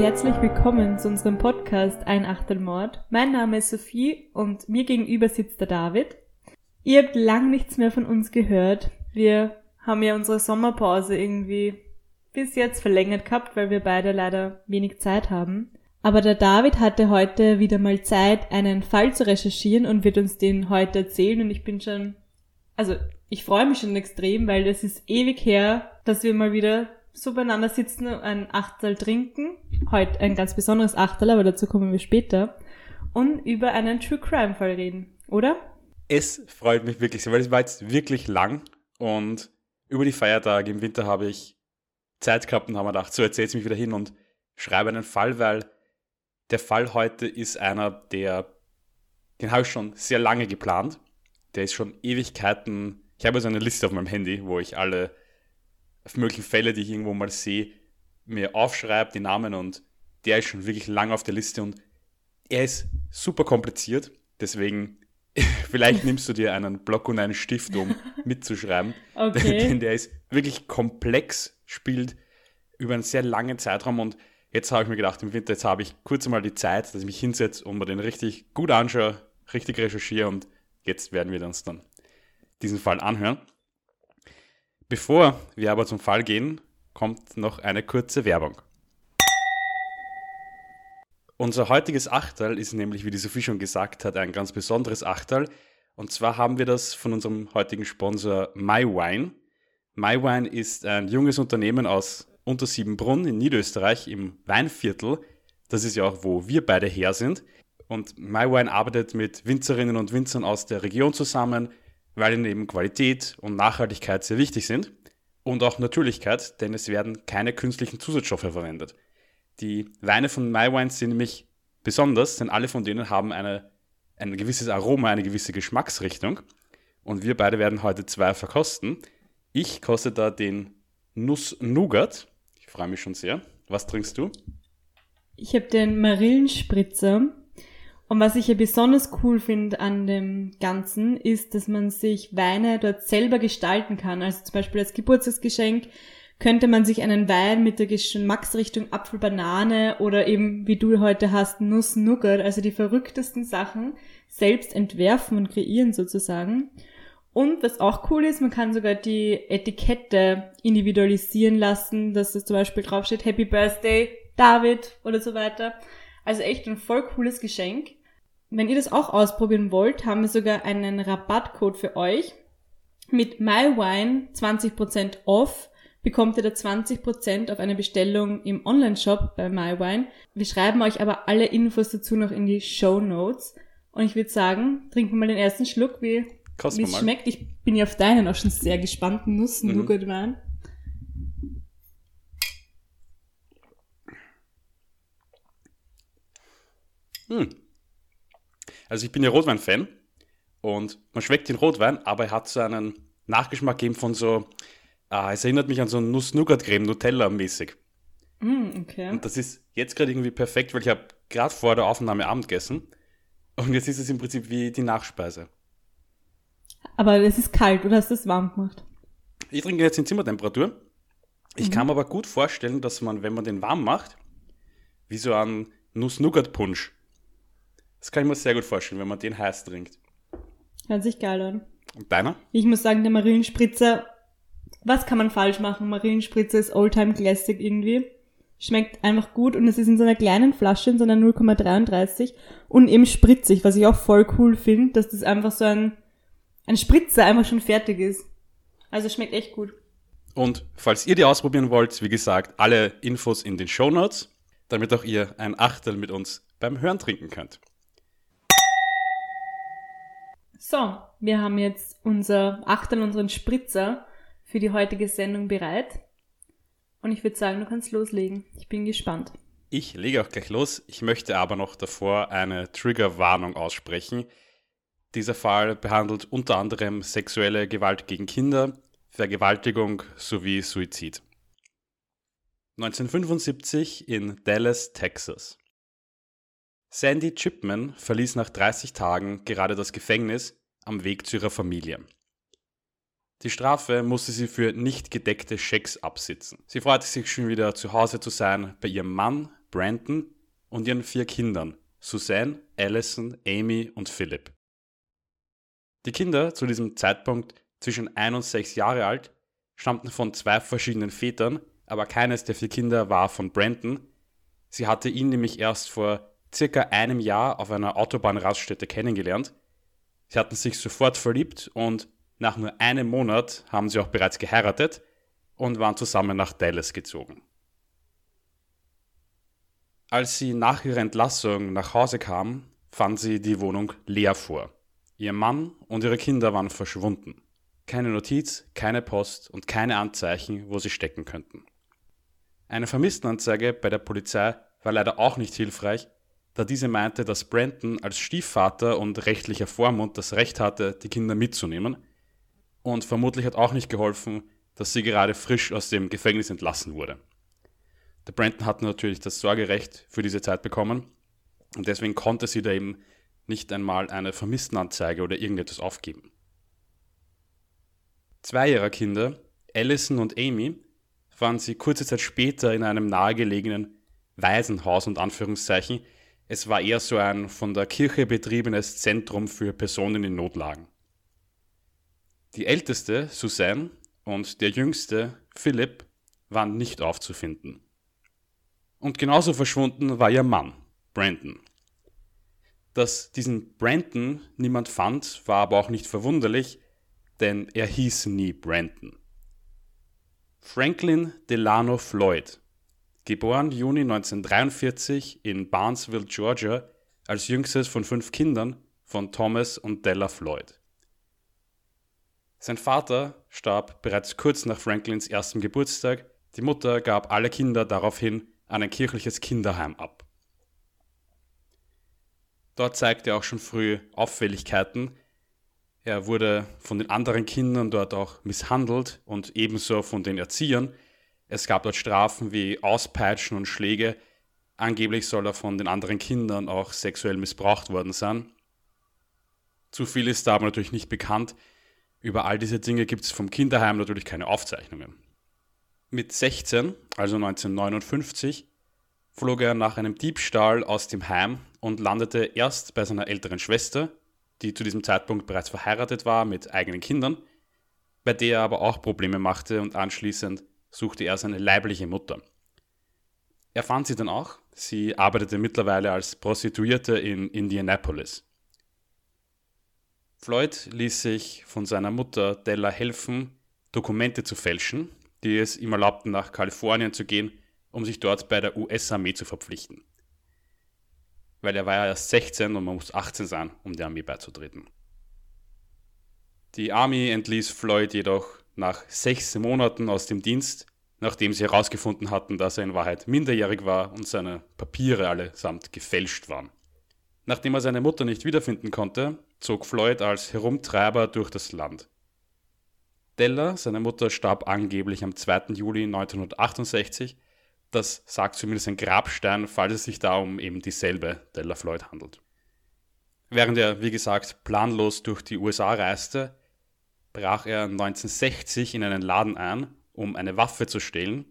herzlich willkommen zu unserem Podcast Ein Achtelmord. Mein Name ist Sophie und mir gegenüber sitzt der David. Ihr habt lang nichts mehr von uns gehört. Wir haben ja unsere Sommerpause irgendwie bis jetzt verlängert gehabt, weil wir beide leider wenig Zeit haben. Aber der David hatte heute wieder mal Zeit, einen Fall zu recherchieren und wird uns den heute erzählen und ich bin schon, also ich freue mich schon extrem, weil es ist ewig her, dass wir mal wieder so beieinander sitzen und ein Achtel trinken. Heute ein ganz besonderes Achtel, aber dazu kommen wir später. Und über einen True Crime Fall reden, oder? Es freut mich wirklich sehr, weil es war jetzt wirklich lang und über die Feiertage im Winter habe ich Zeit gehabt und habe mir gedacht, so jetzt setze ich mich wieder hin und schreibe einen Fall, weil der Fall heute ist einer, der, den habe ich schon sehr lange geplant. Der ist schon Ewigkeiten. Ich habe so eine Liste auf meinem Handy, wo ich alle möglichen Fälle, die ich irgendwo mal sehe, mir aufschreibe, die Namen und der ist schon wirklich lang auf der Liste und er ist super kompliziert. Deswegen, vielleicht nimmst du dir einen Block und einen Stift, um mitzuschreiben. Okay. Denn der ist wirklich komplex, spielt über einen sehr langen Zeitraum und jetzt habe ich mir gedacht, im Winter, jetzt habe ich kurz einmal die Zeit, dass ich mich hinsetze und mir den richtig gut anschaue, richtig recherchiere und jetzt werden wir uns dann diesen Fall anhören. Bevor wir aber zum Fall gehen, kommt noch eine kurze Werbung. Unser heutiges Achtel ist nämlich, wie die Sophie schon gesagt hat, ein ganz besonderes Achtel. Und zwar haben wir das von unserem heutigen Sponsor MyWine. MyWine ist ein junges Unternehmen aus Untersiebenbrunn in Niederösterreich im Weinviertel. Das ist ja auch, wo wir beide her sind. Und MyWine arbeitet mit Winzerinnen und Winzern aus der Region zusammen, weil ihnen eben Qualität und Nachhaltigkeit sehr wichtig sind. Und auch Natürlichkeit, denn es werden keine künstlichen Zusatzstoffe verwendet. Die Weine von MyWine sind nämlich besonders, denn alle von denen haben eine, ein gewisses Aroma, eine gewisse Geschmacksrichtung. Und wir beide werden heute zwei verkosten. Ich koste da den Nuss Nougat. Ich freue mich schon sehr. Was trinkst du? Ich habe den Marillenspritzer. Und was ich ja besonders cool finde an dem Ganzen, ist, dass man sich Weine dort selber gestalten kann. Also zum Beispiel als Geburtstagsgeschenk könnte man sich einen Wein mit der Geschmacksrichtung Apfel, Banane oder eben, wie du heute hast, Nuss, Nougat, also die verrücktesten Sachen selbst entwerfen und kreieren sozusagen. Und was auch cool ist, man kann sogar die Etikette individualisieren lassen, dass es zum Beispiel draufsteht Happy Birthday David oder so weiter. Also echt ein voll cooles Geschenk. Wenn ihr das auch ausprobieren wollt, haben wir sogar einen Rabattcode für euch. Mit MyWine 20% off bekommt ihr da 20% auf eine Bestellung im Online-Shop bei MyWine. Wir schreiben euch aber alle Infos dazu noch in die Show Notes. Und ich würde sagen, trinken wir mal den ersten Schluck, wie es schmeckt. Ich bin ja auf deinen auch schon sehr gespannt. Nussen, mhm. Wein. Hm. Also ich bin ja Rotwein-Fan und man schmeckt den Rotwein, aber er hat so einen Nachgeschmack gegeben von so, ah, es erinnert mich an so Nuss-Nougat-Creme, Nutella-mäßig. Mm, okay. Und das ist jetzt gerade irgendwie perfekt, weil ich habe gerade vor der Aufnahme Abend gegessen und jetzt ist es im Prinzip wie die Nachspeise. Aber es ist kalt oder hast du es warm gemacht? Ich trinke jetzt in Zimmertemperatur. Ich mhm. kann mir aber gut vorstellen, dass man, wenn man den warm macht, wie so ein Nuss-Nougat-Punsch. Das kann ich mir sehr gut vorstellen, wenn man den heiß trinkt. Hört sich geil an. Und deiner? Ich muss sagen, der Marillenspritzer, was kann man falsch machen? Marillenspritzer ist Oldtime Classic irgendwie. Schmeckt einfach gut und es ist in so einer kleinen Flasche, in so einer 0,33 und eben spritzig, was ich auch voll cool finde, dass das einfach so ein ein Spritzer einfach schon fertig ist. Also schmeckt echt gut. Und falls ihr die ausprobieren wollt, wie gesagt, alle Infos in den Show Notes, damit auch ihr ein Achtel mit uns beim Hören trinken könnt. So, wir haben jetzt unser Achtel, unseren Spritzer für die heutige Sendung bereit. Und ich würde sagen, du kannst loslegen. Ich bin gespannt. Ich lege auch gleich los. Ich möchte aber noch davor eine Triggerwarnung aussprechen. Dieser Fall behandelt unter anderem sexuelle Gewalt gegen Kinder, Vergewaltigung sowie Suizid. 1975 in Dallas, Texas. Sandy Chipman verließ nach 30 Tagen gerade das Gefängnis am Weg zu ihrer Familie. Die Strafe musste sie für nicht gedeckte Schecks absitzen. Sie freute sich schon wieder zu Hause zu sein bei ihrem Mann, Brandon und ihren vier Kindern, Suzanne, Allison, Amy und Philip. Die Kinder, zu diesem Zeitpunkt zwischen ein und sechs Jahre alt, stammten von zwei verschiedenen Vätern, aber keines der vier Kinder war von Brandon. Sie hatte ihn nämlich erst vor circa einem Jahr auf einer Autobahnraststätte kennengelernt. Sie hatten sich sofort verliebt und nach nur einem Monat haben sie auch bereits geheiratet und waren zusammen nach Dallas gezogen. Als sie nach ihrer Entlassung nach Hause kam, fand sie die Wohnung leer vor. Ihr Mann und ihre Kinder waren verschwunden. Keine Notiz, keine Post und keine Anzeichen, wo sie stecken könnten. Eine Vermisstenanzeige bei der Polizei war leider auch nicht hilfreich, da diese meinte, dass Brandon als Stiefvater und rechtlicher Vormund das Recht hatte, die Kinder mitzunehmen. Und vermutlich hat auch nicht geholfen, dass sie gerade frisch aus dem Gefängnis entlassen wurde. Der Brandon hat natürlich das Sorgerecht für diese Zeit bekommen und deswegen konnte sie da eben nicht einmal eine Vermisstenanzeige oder irgendetwas aufgeben. Zwei ihrer Kinder, Allison und Amy, waren sie kurze Zeit später in einem nahegelegenen Waisenhaus und Anführungszeichen. Es war eher so ein von der Kirche betriebenes Zentrum für Personen in Notlagen. Die älteste, Suzanne, und der jüngste, Philipp, waren nicht aufzufinden. Und genauso verschwunden war ihr Mann, Brandon. Dass diesen Brandon niemand fand, war aber auch nicht verwunderlich, denn er hieß nie Brandon. Franklin Delano Floyd, geboren Juni 1943 in Barnesville, Georgia, als jüngstes von fünf Kindern von Thomas und Della Floyd. Sein Vater starb bereits kurz nach Franklins ersten Geburtstag, die Mutter gab alle Kinder daraufhin an ein kirchliches Kinderheim ab. Dort zeigte er auch schon früh Auffälligkeiten. Er wurde von den anderen Kindern dort auch misshandelt und ebenso von den Erziehern. Es gab dort Strafen wie Auspeitschen und Schläge. Angeblich soll er von den anderen Kindern auch sexuell missbraucht worden sein. Zu viel ist da aber natürlich nicht bekannt. Über all diese Dinge gibt es vom Kinderheim natürlich keine Aufzeichnungen. Mit 16, also 1959, flog er nach einem Diebstahl aus dem Heim und landete erst bei seiner älteren Schwester, die zu diesem Zeitpunkt bereits verheiratet war mit eigenen Kindern, bei der er aber auch Probleme machte und anschließend suchte er seine leibliche Mutter. Er fand sie dann auch. Sie arbeitete mittlerweile als Prostituierte in Indianapolis. Floyd ließ sich von seiner Mutter Della helfen, Dokumente zu fälschen, die es ihm erlaubten, nach Kalifornien zu gehen, um sich dort bei der US-Armee zu verpflichten. Weil er war ja erst 16 und man muss 18 sein, um der Armee beizutreten. Die Armee entließ Floyd jedoch nach sechs Monaten aus dem Dienst, nachdem sie herausgefunden hatten, dass er in Wahrheit minderjährig war und seine Papiere allesamt gefälscht waren. Nachdem er seine Mutter nicht wiederfinden konnte, zog Floyd als Herumtreiber durch das Land. Della, seine Mutter, starb angeblich am 2. Juli 1968. Das sagt zumindest ein Grabstein, falls es sich da um eben dieselbe Della Floyd handelt. Während er, wie gesagt, planlos durch die USA reiste, brach er 1960 in einen Laden ein, um eine Waffe zu stehlen,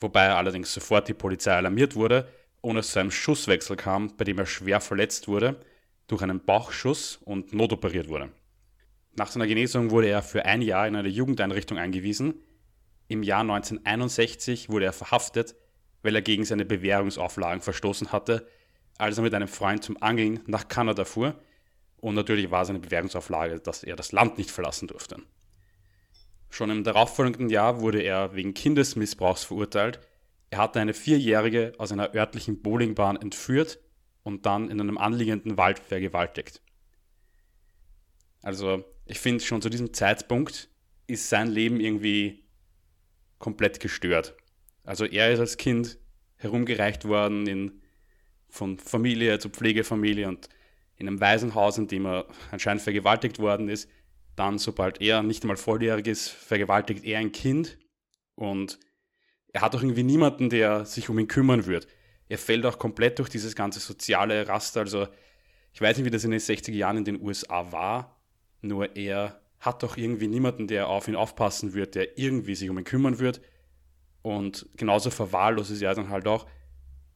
wobei allerdings sofort die Polizei alarmiert wurde und es zu einem Schusswechsel kam, bei dem er schwer verletzt wurde durch einen Bauchschuss und notoperiert wurde. Nach seiner Genesung wurde er für ein Jahr in eine Jugendeinrichtung eingewiesen. Im Jahr 1961 wurde er verhaftet, weil er gegen seine Bewährungsauflagen verstoßen hatte, als er mit einem Freund zum Angeln nach Kanada fuhr. Und natürlich war seine Bewährungsauflage, dass er das Land nicht verlassen durfte. Schon im darauffolgenden Jahr wurde er wegen Kindesmissbrauchs verurteilt. Er hatte eine Vierjährige aus einer örtlichen Bowlingbahn entführt und dann in einem anliegenden Wald vergewaltigt. Also ich finde schon zu diesem Zeitpunkt ist sein Leben irgendwie komplett gestört. Also er ist als Kind herumgereicht worden in, von Familie zu Pflegefamilie und in einem Waisenhaus, in dem er anscheinend vergewaltigt worden ist. Dann, sobald er nicht einmal volljährig ist, vergewaltigt er ein Kind und er hat auch irgendwie niemanden, der sich um ihn kümmern wird. Er fällt auch komplett durch dieses ganze soziale Raster. Also ich weiß nicht, wie das in den 60er Jahren in den USA war, nur er hat doch irgendwie niemanden, der auf ihn aufpassen wird, der irgendwie sich um ihn kümmern wird. Und genauso verwahrlos ist er dann halt auch.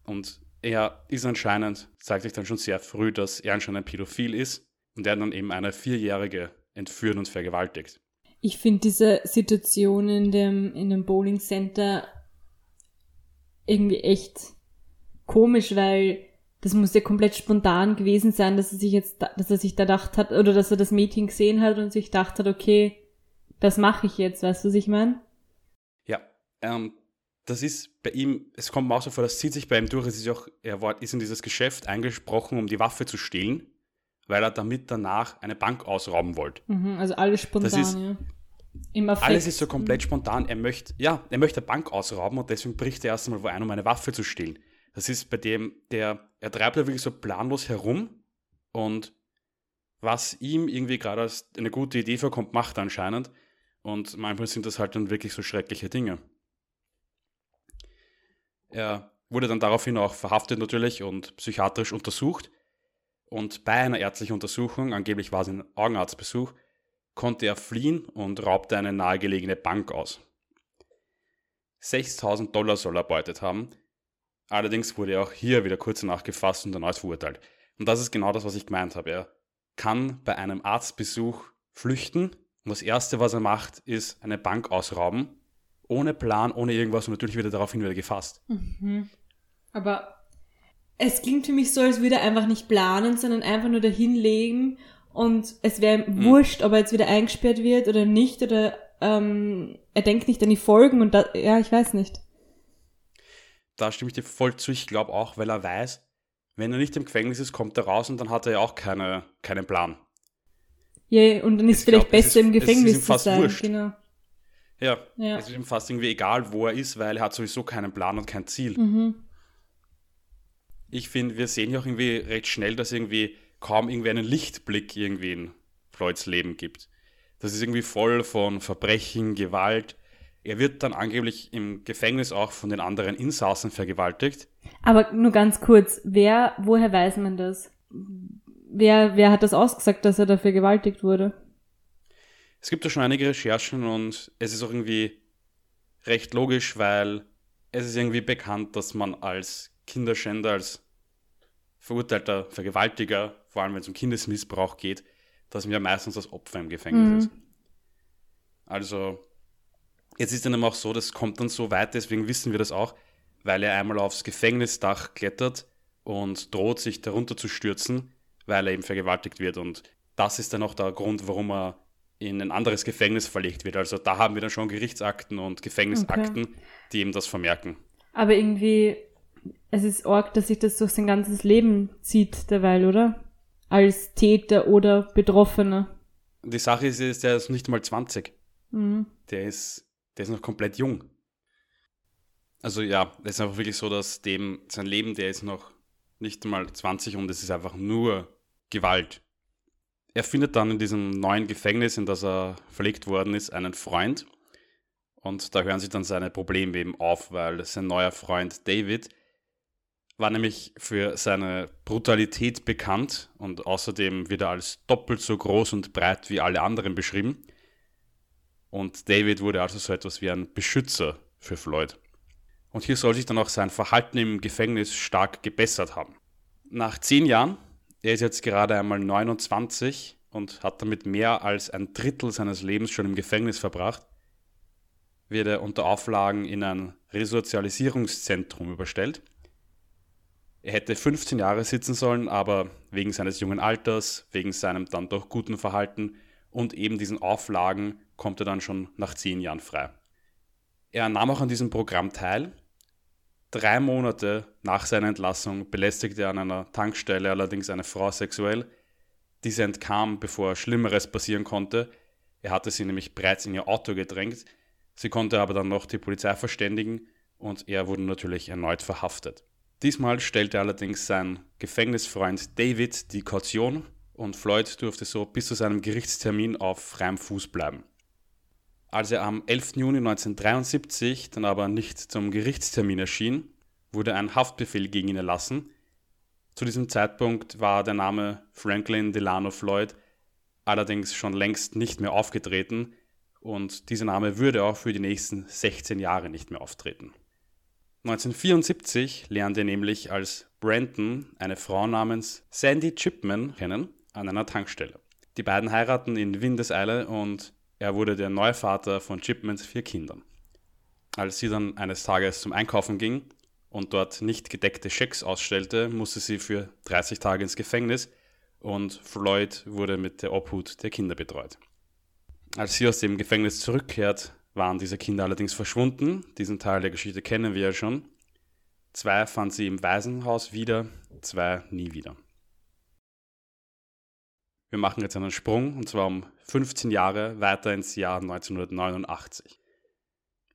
Und er ist anscheinend, zeigt sich dann schon sehr früh, dass er anscheinend ein Pädophil ist und er dann eben eine Vierjährige entführt und vergewaltigt. Ich finde diese Situation in dem, in dem Bowling Center irgendwie echt komisch, weil das muss ja komplett spontan gewesen sein, dass er sich jetzt, dass er sich da gedacht hat, oder dass er das Mädchen gesehen hat und sich gedacht hat, okay, das mache ich jetzt, weißt du, was ich meine? Ja, ähm, das ist bei ihm, es kommt mir auch so vor, das zieht sich bei ihm durch, es ist auch, er war, ist in dieses Geschäft eingesprochen, um die Waffe zu stehlen, weil er damit danach eine Bank ausrauben wollte. Mhm, also alles spontan, ist, ja. Im Affekt. Alles ist so komplett spontan. Er möchte, ja, er möchte eine Bank ausrauben und deswegen bricht er erst einmal wo ein, um eine Waffe zu stehlen. Das ist bei dem, der, er treibt da wirklich so planlos herum und was ihm irgendwie gerade als eine gute Idee vorkommt, macht er anscheinend. Und manchmal sind das halt dann wirklich so schreckliche Dinge. Er wurde dann daraufhin auch verhaftet natürlich und psychiatrisch untersucht. Und bei einer ärztlichen Untersuchung, angeblich war es ein Augenarztbesuch, konnte er fliehen und raubte eine nahegelegene Bank aus. 6000 Dollar soll er erbeutet haben. Allerdings wurde er auch hier wieder kurz danach gefasst und erneut verurteilt. Und das ist genau das, was ich gemeint habe. Er kann bei einem Arztbesuch flüchten und das Erste, was er macht, ist eine Bank ausrauben. Ohne Plan, ohne irgendwas und natürlich wird er daraufhin wieder gefasst. Mhm. Aber es klingt für mich so, als würde er einfach nicht planen, sondern einfach nur dahin legen und es wäre mhm. wurscht, ob er jetzt wieder eingesperrt wird oder nicht oder ähm, er denkt nicht an die Folgen und da, ja, ich weiß nicht. Da stimme ich dir voll zu. Ich glaube auch, weil er weiß, wenn er nicht im Gefängnis ist, kommt er raus und dann hat er ja auch keine, keinen Plan. Ja, und dann ist es vielleicht glaub, besser ist, im Gefängnis zu sein. Wurscht. Genau. Ja, ja, es ist ihm fast irgendwie egal, wo er ist, weil er hat sowieso keinen Plan und kein Ziel. Mhm. Ich finde, wir sehen ja auch irgendwie recht schnell, dass irgendwie kaum irgendwie einen Lichtblick irgendwie in Floyds Leben gibt. Das ist irgendwie voll von Verbrechen, Gewalt. Er wird dann angeblich im Gefängnis auch von den anderen Insassen vergewaltigt. Aber nur ganz kurz, wer, woher weiß man das? Wer, wer hat das ausgesagt, dass er da vergewaltigt wurde? Es gibt da schon einige Recherchen und es ist auch irgendwie recht logisch, weil es ist irgendwie bekannt, dass man als Kinderschänder, als verurteilter Vergewaltiger, vor allem wenn es um Kindesmissbrauch geht, dass man ja meistens das Opfer im Gefängnis mhm. ist. Also, jetzt ist dann auch so, das kommt dann so weit, deswegen wissen wir das auch, weil er einmal aufs Gefängnisdach klettert und droht, sich darunter zu stürzen, weil er eben vergewaltigt wird. Und das ist dann auch der Grund, warum er in ein anderes Gefängnis verlegt wird. Also da haben wir dann schon Gerichtsakten und Gefängnisakten, okay. die eben das vermerken. Aber irgendwie es ist arg, dass sich das durch sein ganzes Leben zieht derweil, oder? Als Täter oder Betroffener. Die Sache ist, ist der ist nicht mal 20. Mhm. Der ist, der ist noch komplett jung. Also ja, es ist einfach wirklich so, dass dem sein Leben, der ist noch nicht mal 20 und es ist einfach nur Gewalt. Er findet dann in diesem neuen Gefängnis, in das er verlegt worden ist, einen Freund. Und da hören sich dann seine Probleme eben auf, weil sein neuer Freund David war nämlich für seine Brutalität bekannt und außerdem wird er als doppelt so groß und breit wie alle anderen beschrieben. Und David wurde also so etwas wie ein Beschützer für Floyd. Und hier soll sich dann auch sein Verhalten im Gefängnis stark gebessert haben. Nach zehn Jahren, er ist jetzt gerade einmal 29 und hat damit mehr als ein Drittel seines Lebens schon im Gefängnis verbracht, wird er unter Auflagen in ein Resozialisierungszentrum überstellt – er hätte 15 Jahre sitzen sollen, aber wegen seines jungen Alters, wegen seinem dann doch guten Verhalten und eben diesen Auflagen kommt er dann schon nach 10 Jahren frei. Er nahm auch an diesem Programm teil. Drei Monate nach seiner Entlassung belästigte er an einer Tankstelle allerdings eine Frau sexuell. Diese entkam, bevor Schlimmeres passieren konnte. Er hatte sie nämlich bereits in ihr Auto gedrängt. Sie konnte aber dann noch die Polizei verständigen und er wurde natürlich erneut verhaftet. Diesmal stellte allerdings sein Gefängnisfreund David die Kaution und Floyd durfte so bis zu seinem Gerichtstermin auf freiem Fuß bleiben. Als er am 11. Juni 1973 dann aber nicht zum Gerichtstermin erschien, wurde ein Haftbefehl gegen ihn erlassen. Zu diesem Zeitpunkt war der Name Franklin Delano Floyd allerdings schon längst nicht mehr aufgetreten und dieser Name würde auch für die nächsten 16 Jahre nicht mehr auftreten. 1974 lernt er nämlich als Brandon eine Frau namens Sandy Chipman kennen an einer Tankstelle. Die beiden heiraten in Windeseile und er wurde der neue Vater von Chipmans vier Kindern. Als sie dann eines Tages zum Einkaufen ging und dort nicht gedeckte Schecks ausstellte, musste sie für 30 Tage ins Gefängnis und Floyd wurde mit der Obhut der Kinder betreut. Als sie aus dem Gefängnis zurückkehrt, waren diese Kinder allerdings verschwunden. Diesen Teil der Geschichte kennen wir ja schon. Zwei fand sie im Waisenhaus wieder, zwei nie wieder. Wir machen jetzt einen Sprung und zwar um 15 Jahre weiter ins Jahr 1989.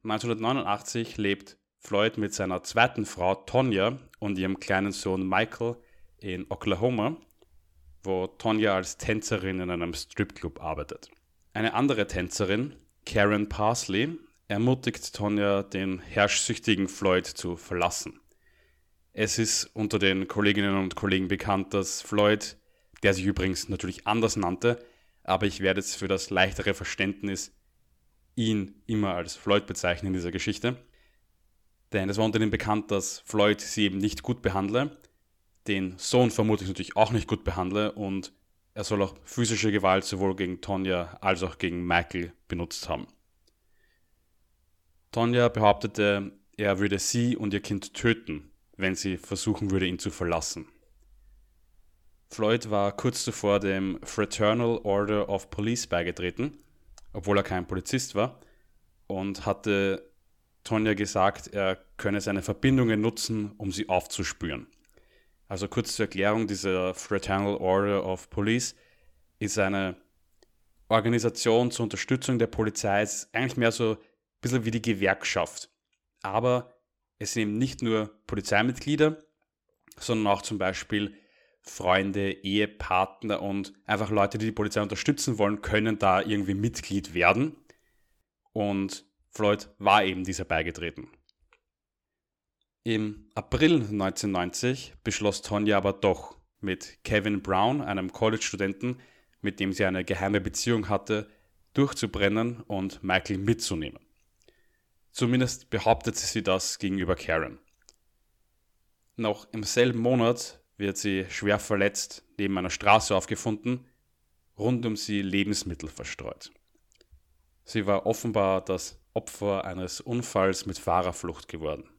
1989 lebt Floyd mit seiner zweiten Frau Tonya und ihrem kleinen Sohn Michael in Oklahoma, wo Tonya als Tänzerin in einem Stripclub arbeitet. Eine andere Tänzerin, Karen Parsley, ermutigt Tonya, den herrschsüchtigen Floyd zu verlassen. Es ist unter den Kolleginnen und Kollegen bekannt, dass Floyd, der sich übrigens natürlich anders nannte, aber ich werde jetzt für das leichtere Verständnis ihn immer als Floyd bezeichnen in dieser Geschichte. Denn es war unter ihnen bekannt, dass Floyd sie eben nicht gut behandle, den Sohn vermutlich natürlich auch nicht gut behandle und er soll auch physische Gewalt sowohl gegen Tonja als auch gegen Michael benutzt haben. Tonja behauptete, er würde sie und ihr Kind töten, wenn sie versuchen würde, ihn zu verlassen. Floyd war kurz zuvor dem Fraternal Order of Police beigetreten, obwohl er kein Polizist war, und hatte Tonja gesagt, er könne seine Verbindungen nutzen, um sie aufzuspüren. Also kurz zur Erklärung, dieser Fraternal Order of Police ist eine Organisation zur Unterstützung der Polizei. Es ist eigentlich mehr so ein bisschen wie die Gewerkschaft. Aber es sind eben nicht nur Polizeimitglieder, sondern auch zum Beispiel Freunde, Ehepartner und einfach Leute, die die Polizei unterstützen wollen, können da irgendwie Mitglied werden. Und Floyd war eben dieser beigetreten. Im April 1990 beschloss Tonya aber doch, mit Kevin Brown, einem College-Studenten, mit dem sie eine geheime Beziehung hatte, durchzubrennen und Michael mitzunehmen. Zumindest behauptete sie das gegenüber Karen. Noch im selben Monat wird sie schwer verletzt neben einer Straße aufgefunden, rund um sie Lebensmittel verstreut. Sie war offenbar das Opfer eines Unfalls mit Fahrerflucht geworden.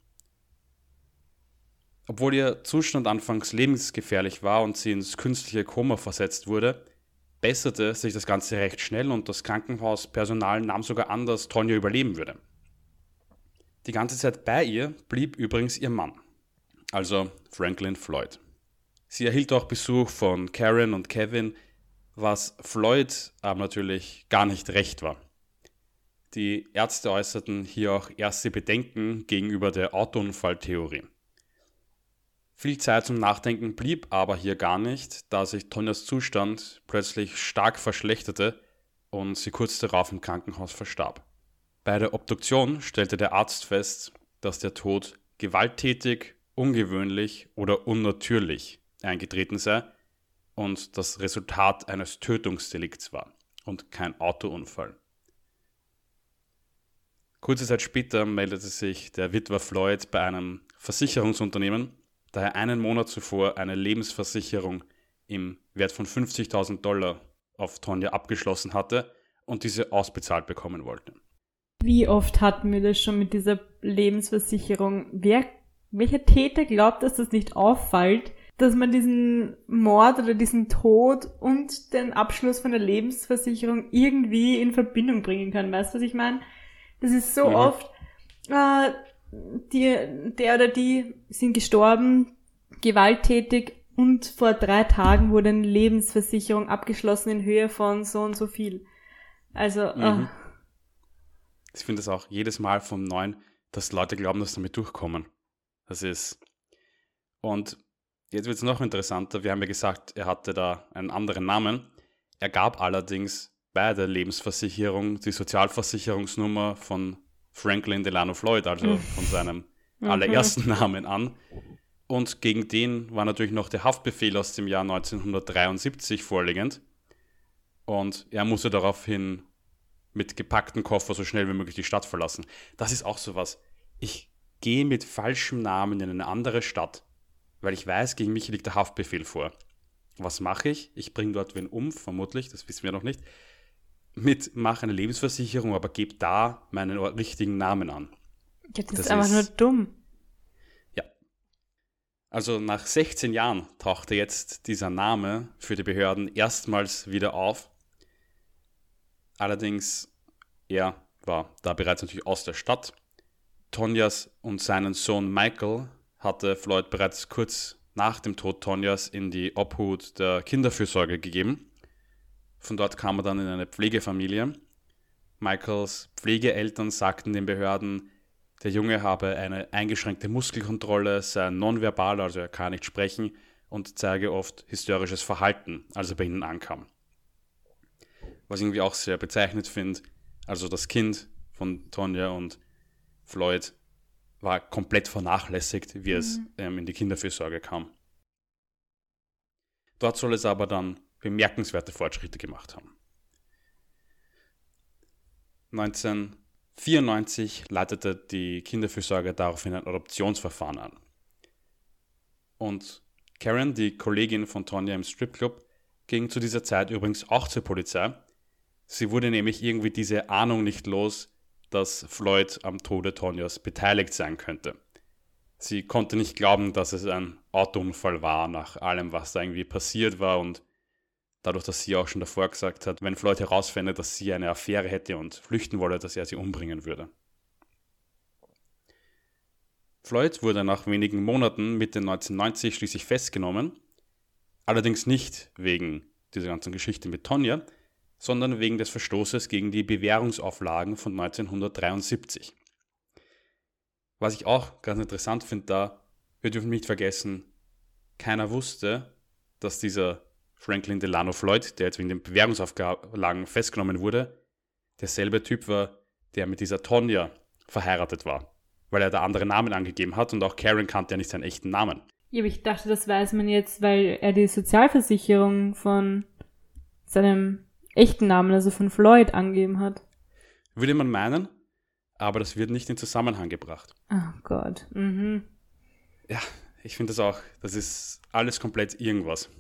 Obwohl ihr Zustand anfangs lebensgefährlich war und sie ins künstliche Koma versetzt wurde, besserte sich das Ganze recht schnell und das Krankenhauspersonal nahm sogar an, dass Tonja überleben würde. Die ganze Zeit bei ihr blieb übrigens ihr Mann, also Franklin Floyd. Sie erhielt auch Besuch von Karen und Kevin, was Floyd aber natürlich gar nicht recht war. Die Ärzte äußerten hier auch erste Bedenken gegenüber der Autounfalltheorie. Viel Zeit zum Nachdenken blieb aber hier gar nicht, da sich Tonjas Zustand plötzlich stark verschlechterte und sie kurz darauf im Krankenhaus verstarb. Bei der Obduktion stellte der Arzt fest, dass der Tod gewalttätig, ungewöhnlich oder unnatürlich eingetreten sei und das Resultat eines Tötungsdelikts war und kein Autounfall. Kurze Zeit später meldete sich der Witwer Floyd bei einem Versicherungsunternehmen da er einen Monat zuvor eine Lebensversicherung im Wert von 50.000 Dollar auf Tonja abgeschlossen hatte und diese ausbezahlt bekommen wollte. Wie oft hatten wir das schon mit dieser Lebensversicherung? Wer, welcher Täter glaubt, dass das nicht auffällt, dass man diesen Mord oder diesen Tod und den Abschluss von der Lebensversicherung irgendwie in Verbindung bringen kann? Weißt du, was ich meine? Das ist so mhm. oft, äh, die, der oder die sind gestorben, gewalttätig und vor drei Tagen wurde eine Lebensversicherung abgeschlossen in Höhe von so und so viel. Also, mhm. oh. ich finde das auch jedes Mal vom Neuen, dass Leute glauben, dass sie damit durchkommen. Das ist. Und jetzt wird es noch interessanter. Wir haben ja gesagt, er hatte da einen anderen Namen. Er gab allerdings bei der Lebensversicherung die Sozialversicherungsnummer von Franklin Delano Floyd, also mhm. von seinem mhm. allerersten Namen an. Und gegen den war natürlich noch der Haftbefehl aus dem Jahr 1973 vorliegend. Und er musste daraufhin mit gepackten Koffer so schnell wie möglich die Stadt verlassen. Das ist auch sowas. Ich gehe mit falschem Namen in eine andere Stadt, weil ich weiß, gegen mich liegt der Haftbefehl vor. Was mache ich? Ich bringe dort wen um, vermutlich, das wissen wir noch nicht. Mit mache eine Lebensversicherung, aber gebe da meinen richtigen Namen an. Ja, das, das ist einfach nur dumm. Ja. Also nach 16 Jahren tauchte jetzt dieser Name für die Behörden erstmals wieder auf. Allerdings, er war da bereits natürlich aus der Stadt. Tonjas und seinen Sohn Michael hatte Floyd bereits kurz nach dem Tod Tonjas in die Obhut der Kinderfürsorge gegeben. Von dort kam er dann in eine Pflegefamilie. Michaels Pflegeeltern sagten den Behörden, der Junge habe eine eingeschränkte Muskelkontrolle, sei nonverbal, also er kann nicht sprechen und zeige oft hysterisches Verhalten, als er bei ihnen ankam. Was ich irgendwie auch sehr bezeichnet finde, also das Kind von Tonja und Floyd war komplett vernachlässigt, wie mhm. es ähm, in die Kinderfürsorge kam. Dort soll es aber dann bemerkenswerte Fortschritte gemacht haben. 1994 leitete die Kinderfürsorge daraufhin ein Adoptionsverfahren an. Und Karen, die Kollegin von Tonja im Stripclub, ging zu dieser Zeit übrigens auch zur Polizei. Sie wurde nämlich irgendwie diese Ahnung nicht los, dass Floyd am Tode Tonjas beteiligt sein könnte. Sie konnte nicht glauben, dass es ein Autounfall war, nach allem, was da irgendwie passiert war und dadurch, dass sie auch schon davor gesagt hat, wenn Floyd herausfände, dass sie eine Affäre hätte und flüchten wolle, dass er sie umbringen würde. Floyd wurde nach wenigen Monaten Mitte 1990 schließlich festgenommen, allerdings nicht wegen dieser ganzen Geschichte mit Tonja, sondern wegen des Verstoßes gegen die Bewährungsauflagen von 1973. Was ich auch ganz interessant finde, da, wir dürfen nicht vergessen, keiner wusste, dass dieser Franklin Delano Floyd, der jetzt wegen den Bewährungsauflagen festgenommen wurde, derselbe Typ war, der mit dieser Tonja verheiratet war, weil er da andere Namen angegeben hat und auch Karen kannte ja nicht seinen echten Namen. Ja, aber ich dachte, das weiß man jetzt, weil er die Sozialversicherung von seinem echten Namen, also von Floyd, angegeben hat. Würde man meinen, aber das wird nicht in Zusammenhang gebracht. Oh Gott. Mhm. Ja, ich finde das auch, das ist alles komplett irgendwas.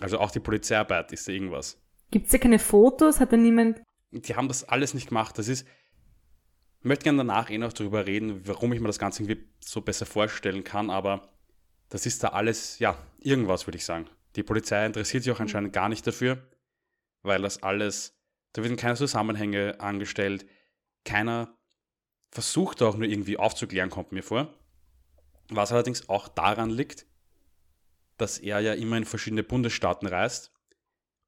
Also auch die Polizeiarbeit ist da irgendwas. Gibt es da keine Fotos? Hat da niemand. Die haben das alles nicht gemacht. Das ist. Ich möchte gerne danach eh noch darüber reden, warum ich mir das Ganze irgendwie so besser vorstellen kann, aber das ist da alles, ja, irgendwas, würde ich sagen. Die Polizei interessiert sich auch anscheinend gar nicht dafür weil das alles, da werden keine Zusammenhänge angestellt, keiner versucht auch nur irgendwie aufzuklären, kommt mir vor. Was allerdings auch daran liegt, dass er ja immer in verschiedene Bundesstaaten reist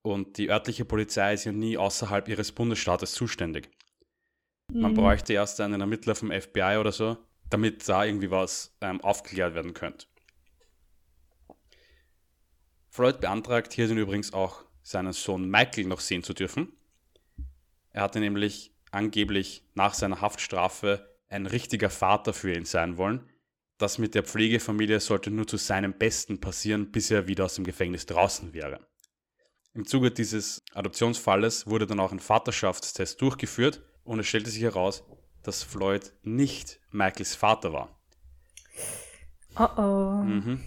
und die örtliche Polizei ist ja nie außerhalb ihres Bundesstaates zuständig. Mhm. Man bräuchte erst einen Ermittler vom FBI oder so, damit da irgendwie was ähm, aufgeklärt werden könnte. Freud beantragt hier dann übrigens auch seinen Sohn Michael noch sehen zu dürfen. Er hatte nämlich angeblich nach seiner Haftstrafe ein richtiger Vater für ihn sein wollen. Das mit der Pflegefamilie sollte nur zu seinem Besten passieren, bis er wieder aus dem Gefängnis draußen wäre. Im Zuge dieses Adoptionsfalles wurde dann auch ein Vaterschaftstest durchgeführt und es stellte sich heraus, dass Floyd nicht Michaels Vater war. Oh oh. Mhm.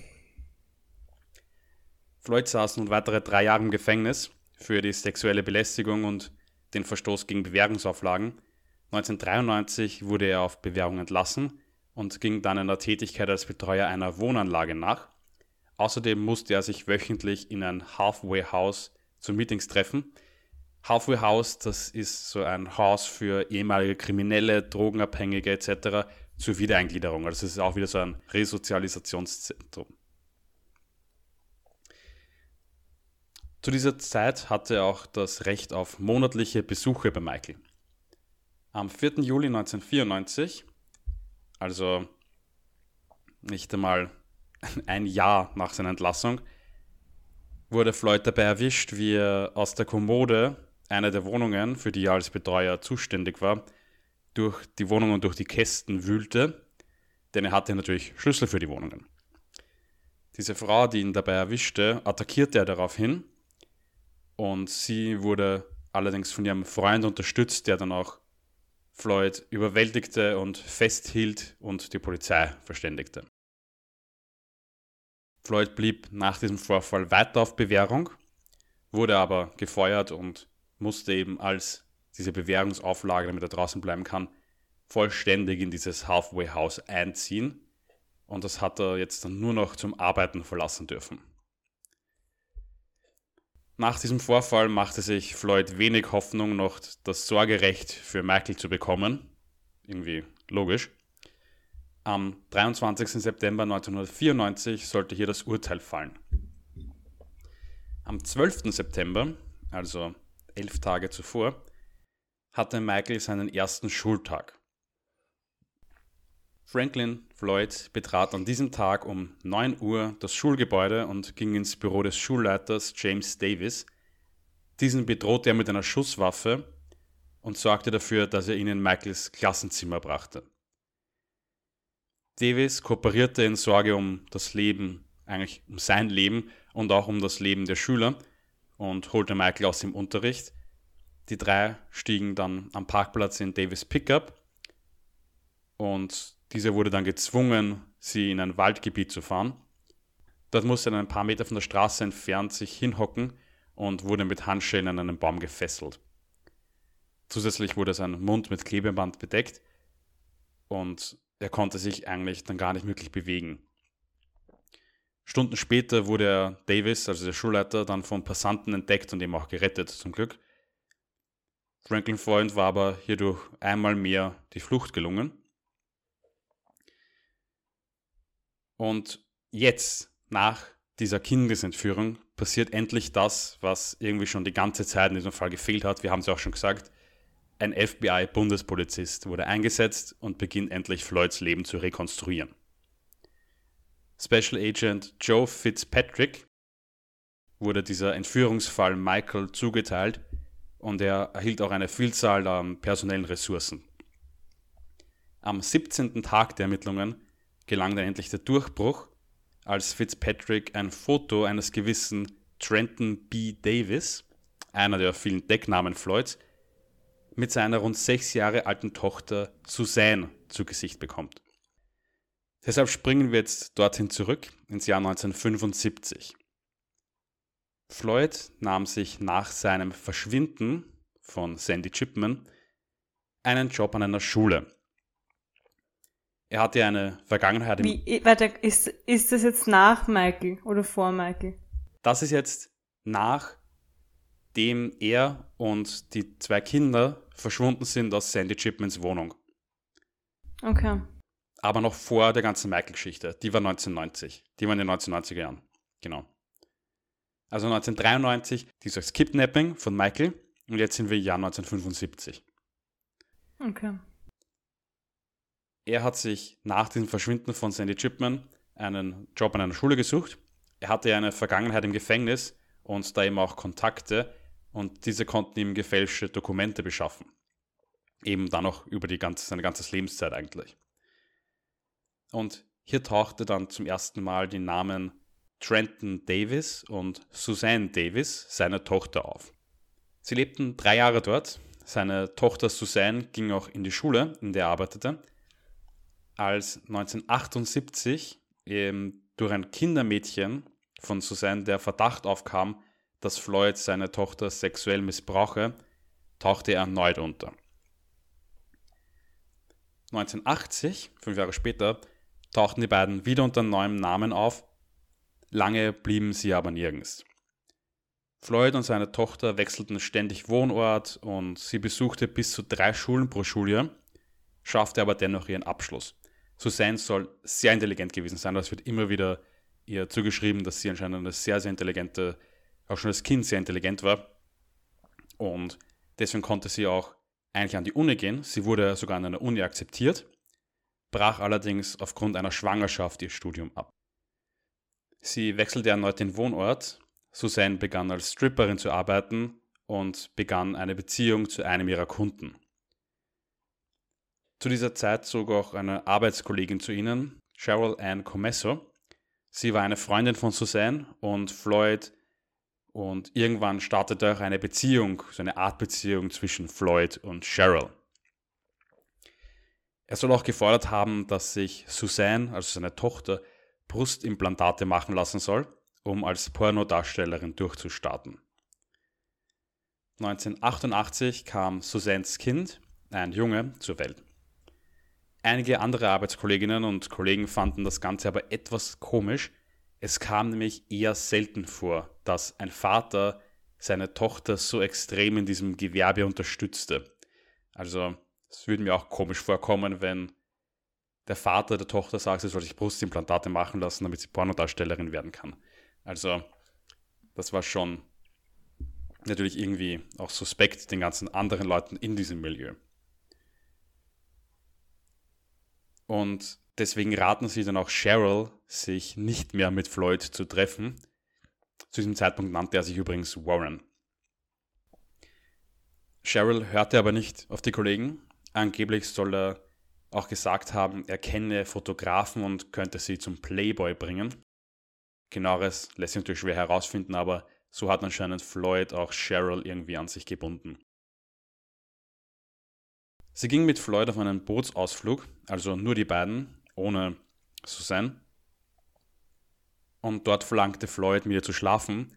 Floyd saß nun weitere drei Jahre im Gefängnis für die sexuelle Belästigung und den Verstoß gegen Bewährungsauflagen. 1993 wurde er auf Bewährung entlassen und ging dann einer Tätigkeit als Betreuer einer Wohnanlage nach. Außerdem musste er sich wöchentlich in ein Halfway House zu Meetings treffen. Halfway House, das ist so ein Haus für ehemalige Kriminelle, Drogenabhängige etc. zur Wiedereingliederung. Also es ist auch wieder so ein Resozialisationszentrum. Zu dieser Zeit hatte er auch das Recht auf monatliche Besuche bei Michael. Am 4. Juli 1994, also nicht einmal ein Jahr nach seiner Entlassung, wurde Floyd dabei erwischt, wie er aus der Kommode einer der Wohnungen, für die er als Betreuer zuständig war, durch die Wohnung und durch die Kästen wühlte, denn er hatte natürlich Schlüssel für die Wohnungen. Diese Frau, die ihn dabei erwischte, attackierte er daraufhin und sie wurde allerdings von ihrem Freund unterstützt, der dann auch Floyd überwältigte und festhielt und die Polizei verständigte. Floyd blieb nach diesem Vorfall weiter auf Bewährung, wurde aber gefeuert und musste eben als diese Bewährungsauflage, damit er draußen bleiben kann, vollständig in dieses Halfway House einziehen. Und das hat er jetzt dann nur noch zum Arbeiten verlassen dürfen. Nach diesem Vorfall machte sich Floyd wenig Hoffnung, noch das Sorgerecht für Michael zu bekommen. Irgendwie logisch. Am 23. September 1994 sollte hier das Urteil fallen. Am 12. September, also elf Tage zuvor, hatte Michael seinen ersten Schultag. Franklin Floyd betrat an diesem Tag um 9 Uhr das Schulgebäude und ging ins Büro des Schulleiters James Davis. Diesen bedrohte er mit einer Schusswaffe und sorgte dafür, dass er ihn in Michaels Klassenzimmer brachte. Davis kooperierte in Sorge um das Leben, eigentlich um sein Leben und auch um das Leben der Schüler und holte Michael aus dem Unterricht. Die drei stiegen dann am Parkplatz in Davis Pickup und dieser wurde dann gezwungen, sie in ein Waldgebiet zu fahren. Dort musste er ein paar Meter von der Straße entfernt sich hinhocken und wurde mit Handschellen an einen Baum gefesselt. Zusätzlich wurde sein Mund mit Klebeband bedeckt und er konnte sich eigentlich dann gar nicht wirklich bewegen. Stunden später wurde er Davis, also der Schulleiter, dann von Passanten entdeckt und eben auch gerettet, zum Glück. Franklin Freund war aber hierdurch einmal mehr die Flucht gelungen. Und jetzt, nach dieser Kindesentführung, passiert endlich das, was irgendwie schon die ganze Zeit in diesem Fall gefehlt hat. Wir haben es auch schon gesagt. Ein FBI-Bundespolizist wurde eingesetzt und beginnt endlich Floyds Leben zu rekonstruieren. Special Agent Joe Fitzpatrick wurde dieser Entführungsfall Michael zugeteilt und er erhielt auch eine Vielzahl an personellen Ressourcen. Am 17. Tag der Ermittlungen gelang dann endlich der Durchbruch, als Fitzpatrick ein Foto eines gewissen Trenton B. Davis, einer der vielen Decknamen Floyds, mit seiner rund sechs Jahre alten Tochter Suzanne zu Gesicht bekommt. Deshalb springen wir jetzt dorthin zurück ins Jahr 1975. Floyd nahm sich nach seinem Verschwinden von Sandy Chipman einen Job an einer Schule er hatte eine Vergangenheit. Wie, warte, ist, ist das jetzt nach Michael oder vor Michael? Das ist jetzt nachdem er und die zwei Kinder verschwunden sind aus Sandy Chipmans Wohnung. Okay. Aber noch vor der ganzen Michael-Geschichte. Die war 1990. Die war in den 1990er Jahren. Genau. Also 1993 dieses Kidnapping von Michael und jetzt sind wir im Jahr 1975. Okay. Er hat sich nach dem Verschwinden von Sandy Chipman einen Job an einer Schule gesucht. Er hatte eine Vergangenheit im Gefängnis und da eben auch Kontakte und diese konnten ihm gefälschte Dokumente beschaffen. Eben dann noch über die ganze, seine ganze Lebenszeit eigentlich. Und hier tauchte dann zum ersten Mal die Namen Trenton Davis und Suzanne Davis, seine Tochter, auf. Sie lebten drei Jahre dort. Seine Tochter Suzanne ging auch in die Schule, in der er arbeitete als 1978 ähm, durch ein Kindermädchen von Suzanne der Verdacht aufkam, dass Floyd seine Tochter sexuell missbrauche, tauchte er erneut unter. 1980, fünf Jahre später, tauchten die beiden wieder unter neuem Namen auf, lange blieben sie aber nirgends. Floyd und seine Tochter wechselten ständig Wohnort und sie besuchte bis zu drei Schulen pro Schuljahr, schaffte aber dennoch ihren Abschluss. Suzanne soll sehr intelligent gewesen sein. Das wird immer wieder ihr zugeschrieben, dass sie anscheinend eine sehr, sehr intelligente, auch schon als Kind sehr intelligent war. Und deswegen konnte sie auch eigentlich an die Uni gehen. Sie wurde sogar an einer Uni akzeptiert, brach allerdings aufgrund einer Schwangerschaft ihr Studium ab. Sie wechselte erneut den Wohnort. Suzanne begann als Stripperin zu arbeiten und begann eine Beziehung zu einem ihrer Kunden. Zu dieser Zeit zog auch eine Arbeitskollegin zu ihnen, Cheryl Ann Comesso. Sie war eine Freundin von Suzanne und Floyd und irgendwann startete auch eine Beziehung, so eine Art Beziehung zwischen Floyd und Cheryl. Er soll auch gefordert haben, dass sich Suzanne, also seine Tochter, Brustimplantate machen lassen soll, um als Pornodarstellerin durchzustarten. 1988 kam Suzannes Kind, ein Junge, zur Welt. Einige andere Arbeitskolleginnen und Kollegen fanden das Ganze aber etwas komisch. Es kam nämlich eher selten vor, dass ein Vater seine Tochter so extrem in diesem Gewerbe unterstützte. Also es würde mir auch komisch vorkommen, wenn der Vater der Tochter sagt, sie soll sich Brustimplantate machen lassen, damit sie Pornodarstellerin werden kann. Also das war schon natürlich irgendwie auch suspekt den ganzen anderen Leuten in diesem Milieu. Und deswegen raten sie dann auch Cheryl, sich nicht mehr mit Floyd zu treffen. Zu diesem Zeitpunkt nannte er sich übrigens Warren. Cheryl hörte aber nicht auf die Kollegen. Angeblich soll er auch gesagt haben, er kenne Fotografen und könnte sie zum Playboy bringen. Genaueres lässt sich natürlich schwer herausfinden, aber so hat anscheinend Floyd auch Cheryl irgendwie an sich gebunden. Sie ging mit Floyd auf einen Bootsausflug, also nur die beiden, ohne Suzanne. Und dort verlangte Floyd, mit ihr zu schlafen,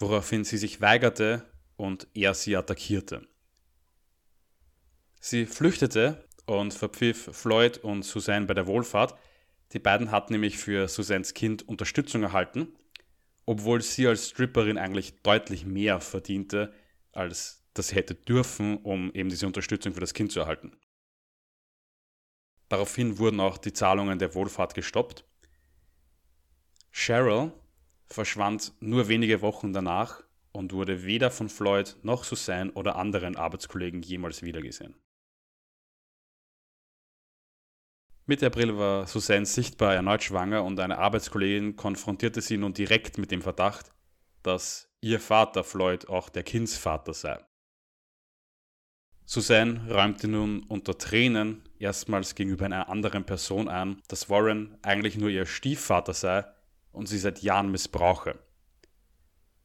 woraufhin sie sich weigerte und er sie attackierte. Sie flüchtete und verpfiff Floyd und Suzanne bei der Wohlfahrt. Die beiden hatten nämlich für Suzannes Kind Unterstützung erhalten, obwohl sie als Stripperin eigentlich deutlich mehr verdiente als das sie hätte dürfen, um eben diese Unterstützung für das Kind zu erhalten. Daraufhin wurden auch die Zahlungen der Wohlfahrt gestoppt. Cheryl verschwand nur wenige Wochen danach und wurde weder von Floyd noch Suzanne oder anderen Arbeitskollegen jemals wiedergesehen. Mitte April war Suzanne sichtbar erneut schwanger und eine Arbeitskollegin konfrontierte sie nun direkt mit dem Verdacht, dass ihr Vater Floyd auch der Kindsvater sei. Suzanne räumte nun unter Tränen erstmals gegenüber einer anderen Person ein, dass Warren eigentlich nur ihr Stiefvater sei und sie seit Jahren missbrauche.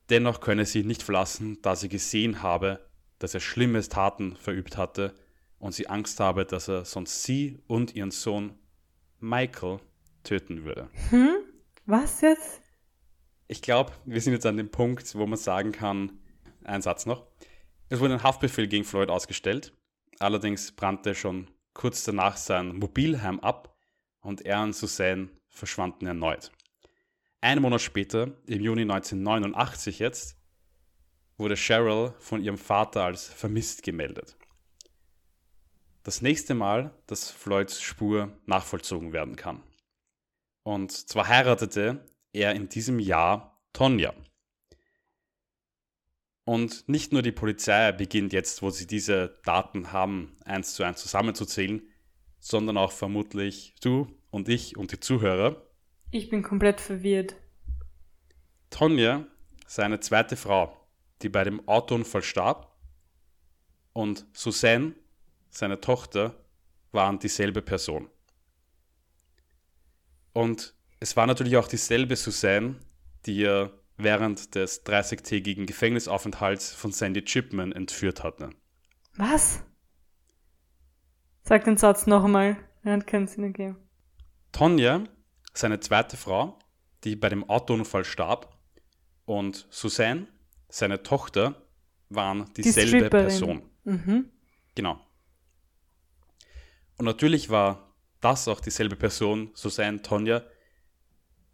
Dennoch könne sie ihn nicht verlassen, da sie gesehen habe, dass er schlimme Taten verübt hatte und sie Angst habe, dass er sonst sie und ihren Sohn Michael töten würde. Hm? Was jetzt? Ich glaube, wir sind jetzt an dem Punkt, wo man sagen kann, ein Satz noch, es wurde ein Haftbefehl gegen Floyd ausgestellt. Allerdings brannte schon kurz danach sein Mobilheim ab und er und Suzanne verschwanden erneut. Einen Monat später, im Juni 1989 jetzt, wurde Cheryl von ihrem Vater als vermisst gemeldet. Das nächste Mal, dass Floyds Spur nachvollzogen werden kann. Und zwar heiratete er in diesem Jahr Tonja. Und nicht nur die Polizei beginnt jetzt, wo sie diese Daten haben, eins zu eins zusammenzuzählen, sondern auch vermutlich du und ich und die Zuhörer. Ich bin komplett verwirrt. Tonja, seine zweite Frau, die bei dem Autounfall starb, und Suzanne, seine Tochter, waren dieselbe Person. Und es war natürlich auch dieselbe Suzanne, die er während des 30-tägigen Gefängnisaufenthalts von Sandy Chipman entführt hatte. Was? Sag den Satz noch einmal. Er hat keinen Sinn ergeben. Tonja, seine zweite Frau, die bei dem Autounfall starb, und Suzanne, seine Tochter, waren dieselbe Die Person. Mhm. Genau. Und natürlich war das auch dieselbe Person, Suzanne Tonja,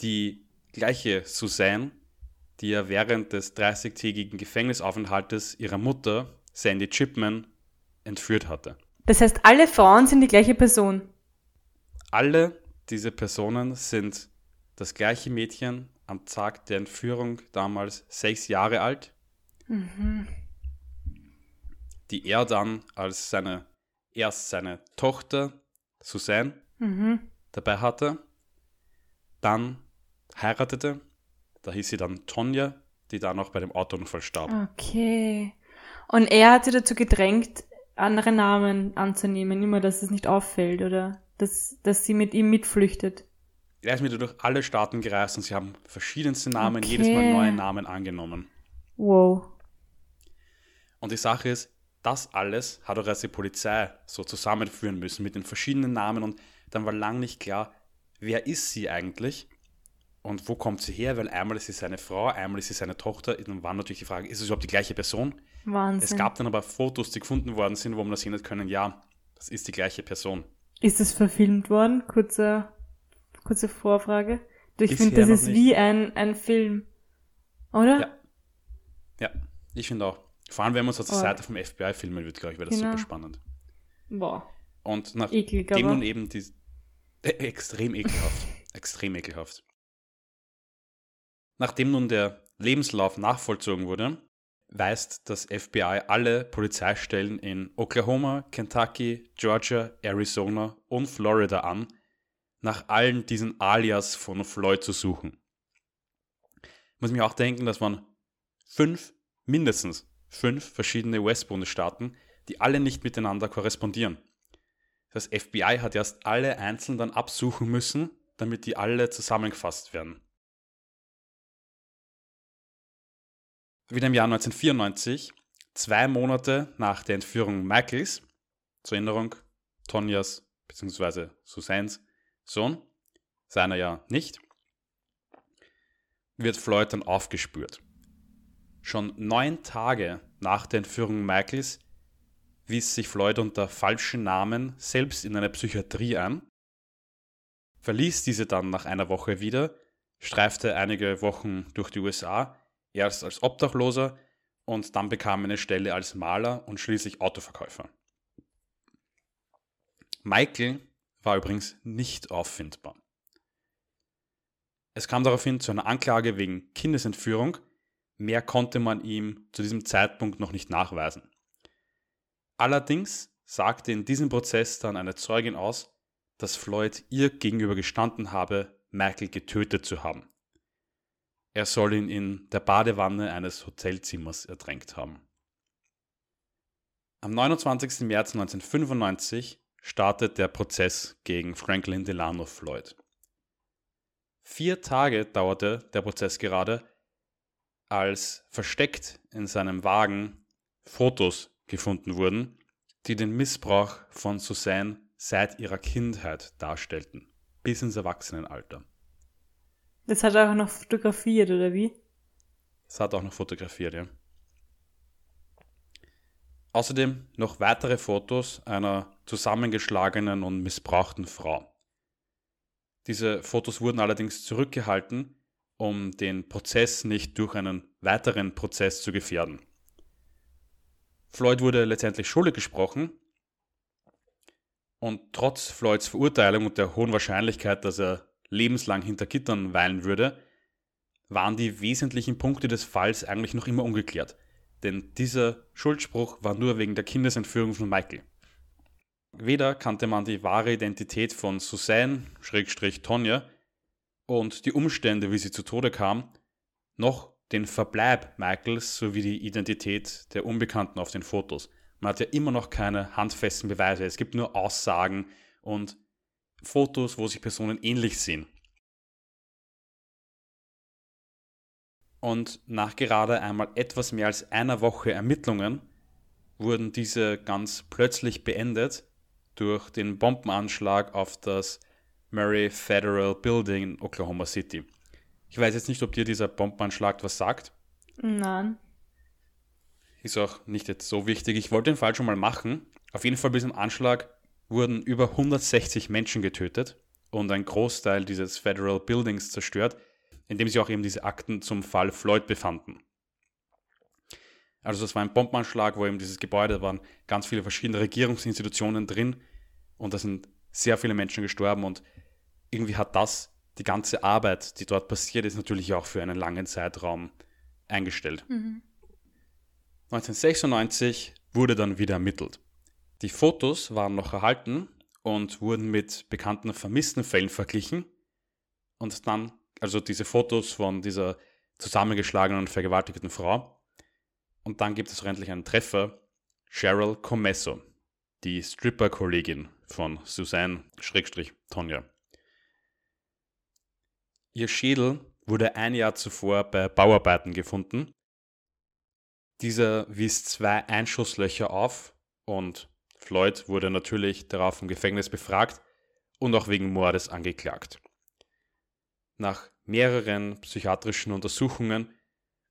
die gleiche Suzanne, die er während des 30-tägigen Gefängnisaufenthaltes ihrer Mutter, Sandy Chipman, entführt hatte. Das heißt, alle Frauen sind die gleiche Person? Alle diese Personen sind das gleiche Mädchen am Tag der Entführung, damals sechs Jahre alt, mhm. die er dann als seine, erst seine Tochter Suzanne mhm. dabei hatte, dann heiratete da hieß sie dann Tonja, die dann auch bei dem Autounfall starb. Okay. Und er hat sie dazu gedrängt, andere Namen anzunehmen, immer, dass es nicht auffällt, oder? Dass, dass sie mit ihm mitflüchtet. Er ist mit ihr durch alle Staaten gereist und sie haben verschiedenste Namen, okay. jedes Mal neue Namen angenommen. Wow. Und die Sache ist, das alles hat auch erst die Polizei so zusammenführen müssen mit den verschiedenen Namen und dann war lang nicht klar, wer ist sie eigentlich und wo kommt sie her, weil einmal ist sie seine Frau, einmal ist sie seine Tochter. Dann war natürlich die Frage, ist es überhaupt die gleiche Person? Wahnsinn. Es gab dann aber Fotos, die gefunden worden sind, wo man das sehen hat können, ja, das ist die gleiche Person. Ist es verfilmt worden? Kurze, kurze Vorfrage. Ich finde, das ist nicht. wie ein, ein Film. Oder? Ja. Ja, ich finde auch. Vor allem, wenn man so zur Oh. Seite vom FBI filmen wird, glaube ich, wäre das Genau. super spannend. Boah. Und nach Eklig, dem aber. nun eben die äh, extrem ekelhaft, extrem ekelhaft. Nachdem nun der Lebenslauf nachvollzogen wurde, weist das FBI alle Polizeistellen in Oklahoma, Kentucky, Georgia, Arizona und Florida an, nach allen diesen Alias von Floyd zu suchen. Ich muss mir auch denken, das waren fünf, mindestens fünf verschiedene US-Bundesstaaten, die alle nicht miteinander korrespondieren. Das FBI hat erst alle einzeln dann absuchen müssen, damit die alle zusammengefasst werden. Wieder im Jahr 1994, zwei Monate nach der Entführung Michaels, zur Erinnerung, Tonjas bzw. Susans Sohn, seiner ja nicht, wird Floyd dann aufgespürt. Schon neun Tage nach der Entführung Michaels wies sich Floyd unter falschen Namen selbst in eine Psychiatrie ein, verließ diese dann nach einer Woche wieder, streifte einige Wochen durch die USA, erst als Obdachloser und dann bekam er eine Stelle als Maler und schließlich Autoverkäufer. Michael war übrigens nicht auffindbar. Es kam daraufhin zu einer Anklage wegen Kindesentführung, mehr konnte man ihm zu diesem Zeitpunkt noch nicht nachweisen. Allerdings sagte in diesem Prozess dann eine Zeugin aus, dass Floyd ihr gegenüber gestanden habe, Michael getötet zu haben. Er soll ihn in der Badewanne eines Hotelzimmers ertränkt haben. Am 29. März 1995 startet der Prozess gegen Franklin Delano Floyd. Vier Tage dauerte der Prozess gerade, als versteckt in seinem Wagen Fotos gefunden wurden, die den Missbrauch von Suzanne seit ihrer Kindheit darstellten, bis ins Erwachsenenalter. Das hat er auch noch fotografiert, oder wie? Das hat auch noch fotografiert, ja. Außerdem noch weitere Fotos einer zusammengeschlagenen und missbrauchten Frau. Diese Fotos wurden allerdings zurückgehalten, um den Prozess nicht durch einen weiteren Prozess zu gefährden. Floyd wurde letztendlich schuldig gesprochen und trotz Floyds Verurteilung und der hohen Wahrscheinlichkeit, dass er lebenslang hinter Gittern weilen würde, waren die wesentlichen Punkte des Falls eigentlich noch immer ungeklärt. Denn dieser Schuldspruch war nur wegen der Kindesentführung von Michael. Weder kannte man die wahre Identität von Suzanne, Schrägstrich Tonja, und die Umstände, wie sie zu Tode kam, noch den Verbleib Michaels sowie die Identität der Unbekannten auf den Fotos. Man hat ja immer noch keine handfesten Beweise. Es gibt nur Aussagen und Fotos, wo sich Personen ähnlich sehen. Und nach gerade einmal etwas mehr als einer Woche Ermittlungen wurden diese ganz plötzlich beendet durch den Bombenanschlag auf das Murray Federal Building in Oklahoma City. Ich weiß jetzt nicht, ob dir dieser Bombenanschlag was sagt. Nein. Ist auch nicht jetzt so wichtig. Ich wollte den Fall schon mal machen. Auf jeden Fall bei diesem Anschlag wurden über 160 Menschen getötet und ein Großteil dieses Federal Buildings zerstört, in dem sich auch eben diese Akten zum Fall Floyd befanden. Also das war ein Bombenanschlag, wo eben dieses Gebäude waren ganz viele verschiedene Regierungsinstitutionen drin und da sind sehr viele Menschen gestorben und irgendwie hat das die ganze Arbeit, die dort passiert ist, natürlich auch für einen langen Zeitraum eingestellt. 1996 wurde dann wieder ermittelt. Die Fotos waren noch erhalten und wurden mit bekannten vermissten Fällen verglichen. Und dann, also diese Fotos von dieser zusammengeschlagenen und vergewaltigten Frau. Und dann gibt es endlich einen Treffer, Cheryl Comesso, die Stripper-Kollegin von Suzanne Schrägstrich Tonja. Ihr Schädel wurde ein Jahr zuvor bei Bauarbeiten gefunden. Dieser wies zwei Einschusslöcher auf und Floyd wurde natürlich darauf im Gefängnis befragt und auch wegen Mordes angeklagt. Nach mehreren psychiatrischen Untersuchungen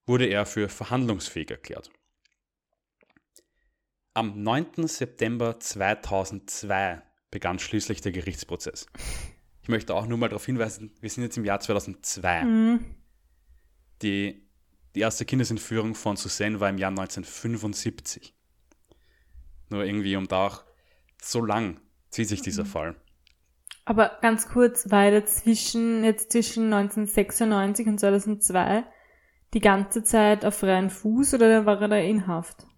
wurde er für verhandlungsfähig erklärt. Am 9. September 2002 begann schließlich der Gerichtsprozess. Ich möchte auch nur mal darauf hinweisen, wir sind jetzt im Jahr 2002. Mhm. Die, die erste Kindesentführung von Suzanne war im Jahr 1975. Nur irgendwie um da auch so lang zieht sich dieser mhm. Fall. Aber ganz kurz, war er zwischen, jetzt zwischen 1996 und 2002 die ganze Zeit auf freien Fuß oder war er da in Haft?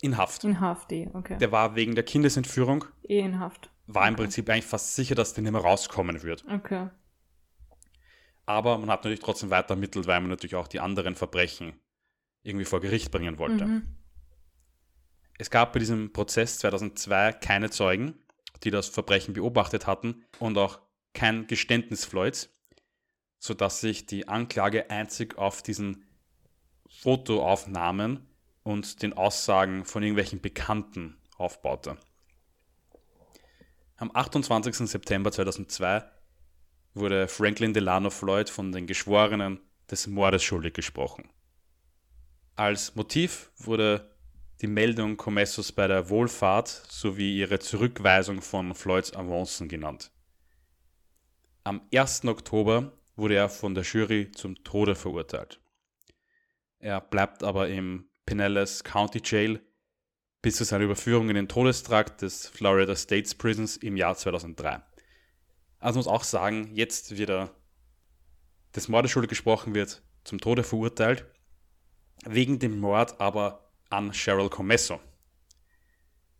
In Haft. In Haft, eh, okay. Der war wegen der Kindesentführung. Eh in Haft. War okay. im Prinzip eigentlich fast sicher, dass der nicht mehr rauskommen wird. Okay. Aber man hat natürlich trotzdem weiter ermittelt, weil man natürlich auch die anderen Verbrechen irgendwie vor Gericht bringen wollte. Mhm. Es gab bei diesem Prozess 2002 keine Zeugen, die das Verbrechen beobachtet hatten und auch kein Geständnis Floyds, sodass sich die Anklage einzig auf diesen Fotoaufnahmen und den Aussagen von irgendwelchen Bekannten aufbaute. Am 28. September 2002 wurde Franklin Delano Floyd von den Geschworenen des Mordes schuldig gesprochen. Als Motiv wurde die Meldung Comessos bei der Wohlfahrt sowie ihre Zurückweisung von Floyds Avancen genannt. Am 1. Oktober wurde er von der Jury zum Tode verurteilt. Er bleibt aber im Pinellas County Jail bis zu seiner Überführung in den Todestrakt des Florida States Prisons im Jahr 2003. Also muss auch sagen, jetzt wird er des Mordes schuldig gesprochen wird, zum Tode verurteilt, wegen dem Mord aber an Cheryl Comesso.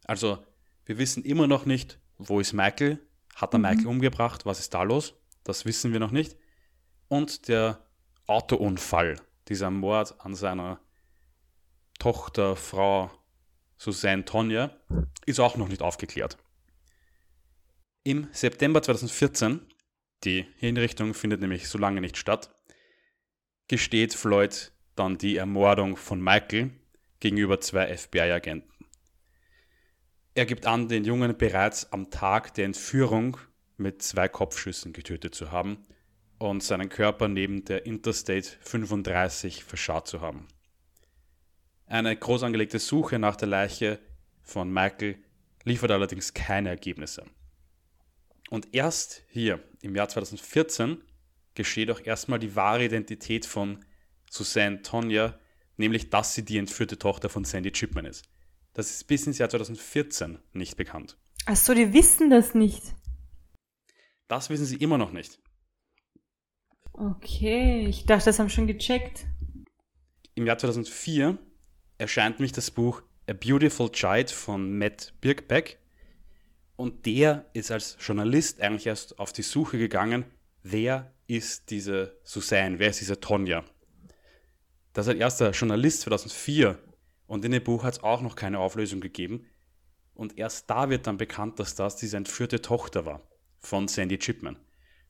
Also, wir wissen immer noch nicht, wo ist Michael, hat er mhm. Michael umgebracht, was ist da los, das wissen wir noch nicht. Und der Autounfall, dieser Mord an seiner Tochter, Frau Suzanne Tonja, ist auch noch nicht aufgeklärt. Im September 2014, die Hinrichtung findet nämlich so lange nicht statt, gesteht Floyd dann die Ermordung von Michael gegenüber zwei FBI-Agenten. Er gibt an, den Jungen bereits am Tag der Entführung mit zwei Kopfschüssen getötet zu haben und seinen Körper neben der Interstate 35 verscharrt zu haben. Eine groß angelegte Suche nach der Leiche von Michael liefert allerdings keine Ergebnisse. Und erst hier im Jahr 2014 geschieht auch erstmal die wahre Identität von Suzanne Tonya, nämlich dass sie die entführte Tochter von Sandy Chipman ist. Das ist bis ins Jahr 2014 nicht bekannt. Achso, die wissen das nicht. Das wissen sie immer noch nicht. Okay, ich dachte, das haben schon gecheckt. Im Jahr 2004 erscheint nämlich das Buch A Beautiful Child von Matt Birkbeck. Und der ist als Journalist eigentlich erst auf die Suche gegangen, wer ist diese Suzanne, wer ist diese Tonja. Das ist ein erster Journalist 2004 und in dem Buch hat es auch noch keine Auflösung gegeben. Und erst da wird dann bekannt, dass das diese entführte Tochter war von Sandy Chipman.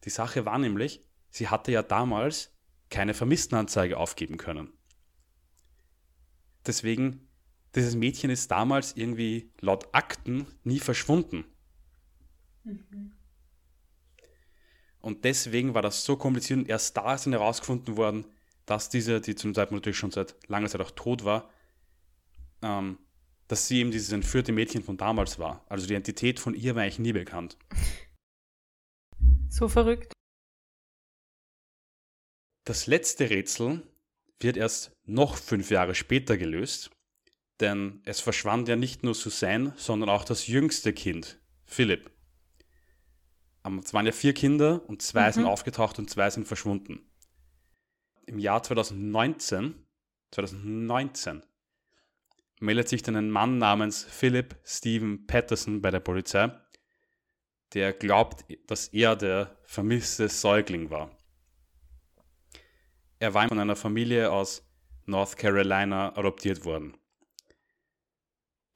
Die Sache war nämlich, sie hatte ja damals keine Vermisstenanzeige aufgeben können. Deswegen, dieses Mädchen ist damals irgendwie laut Akten nie verschwunden. Mhm. Und deswegen war das so kompliziert und erst da ist dann herausgefunden worden, dass diese, die zum Zeitpunkt natürlich schon seit langer Zeit auch tot war, ähm, dass sie eben dieses entführte Mädchen von damals war. Also die Identität von ihr war eigentlich nie bekannt. So verrückt. Das letzte Rätsel wird erst noch fünf Jahre später gelöst, denn es verschwand ja nicht nur Suzanne, sondern auch das jüngste Kind, Philipp. Es waren ja vier Kinder und zwei mhm. sind aufgetaucht und zwei sind verschwunden. Im Jahr 2019, 2019 meldet sich dann ein Mann namens Philip Stephen Patterson bei der Polizei, der glaubt, dass er der vermisste Säugling war. Er war von einer Familie aus North Carolina adoptiert worden.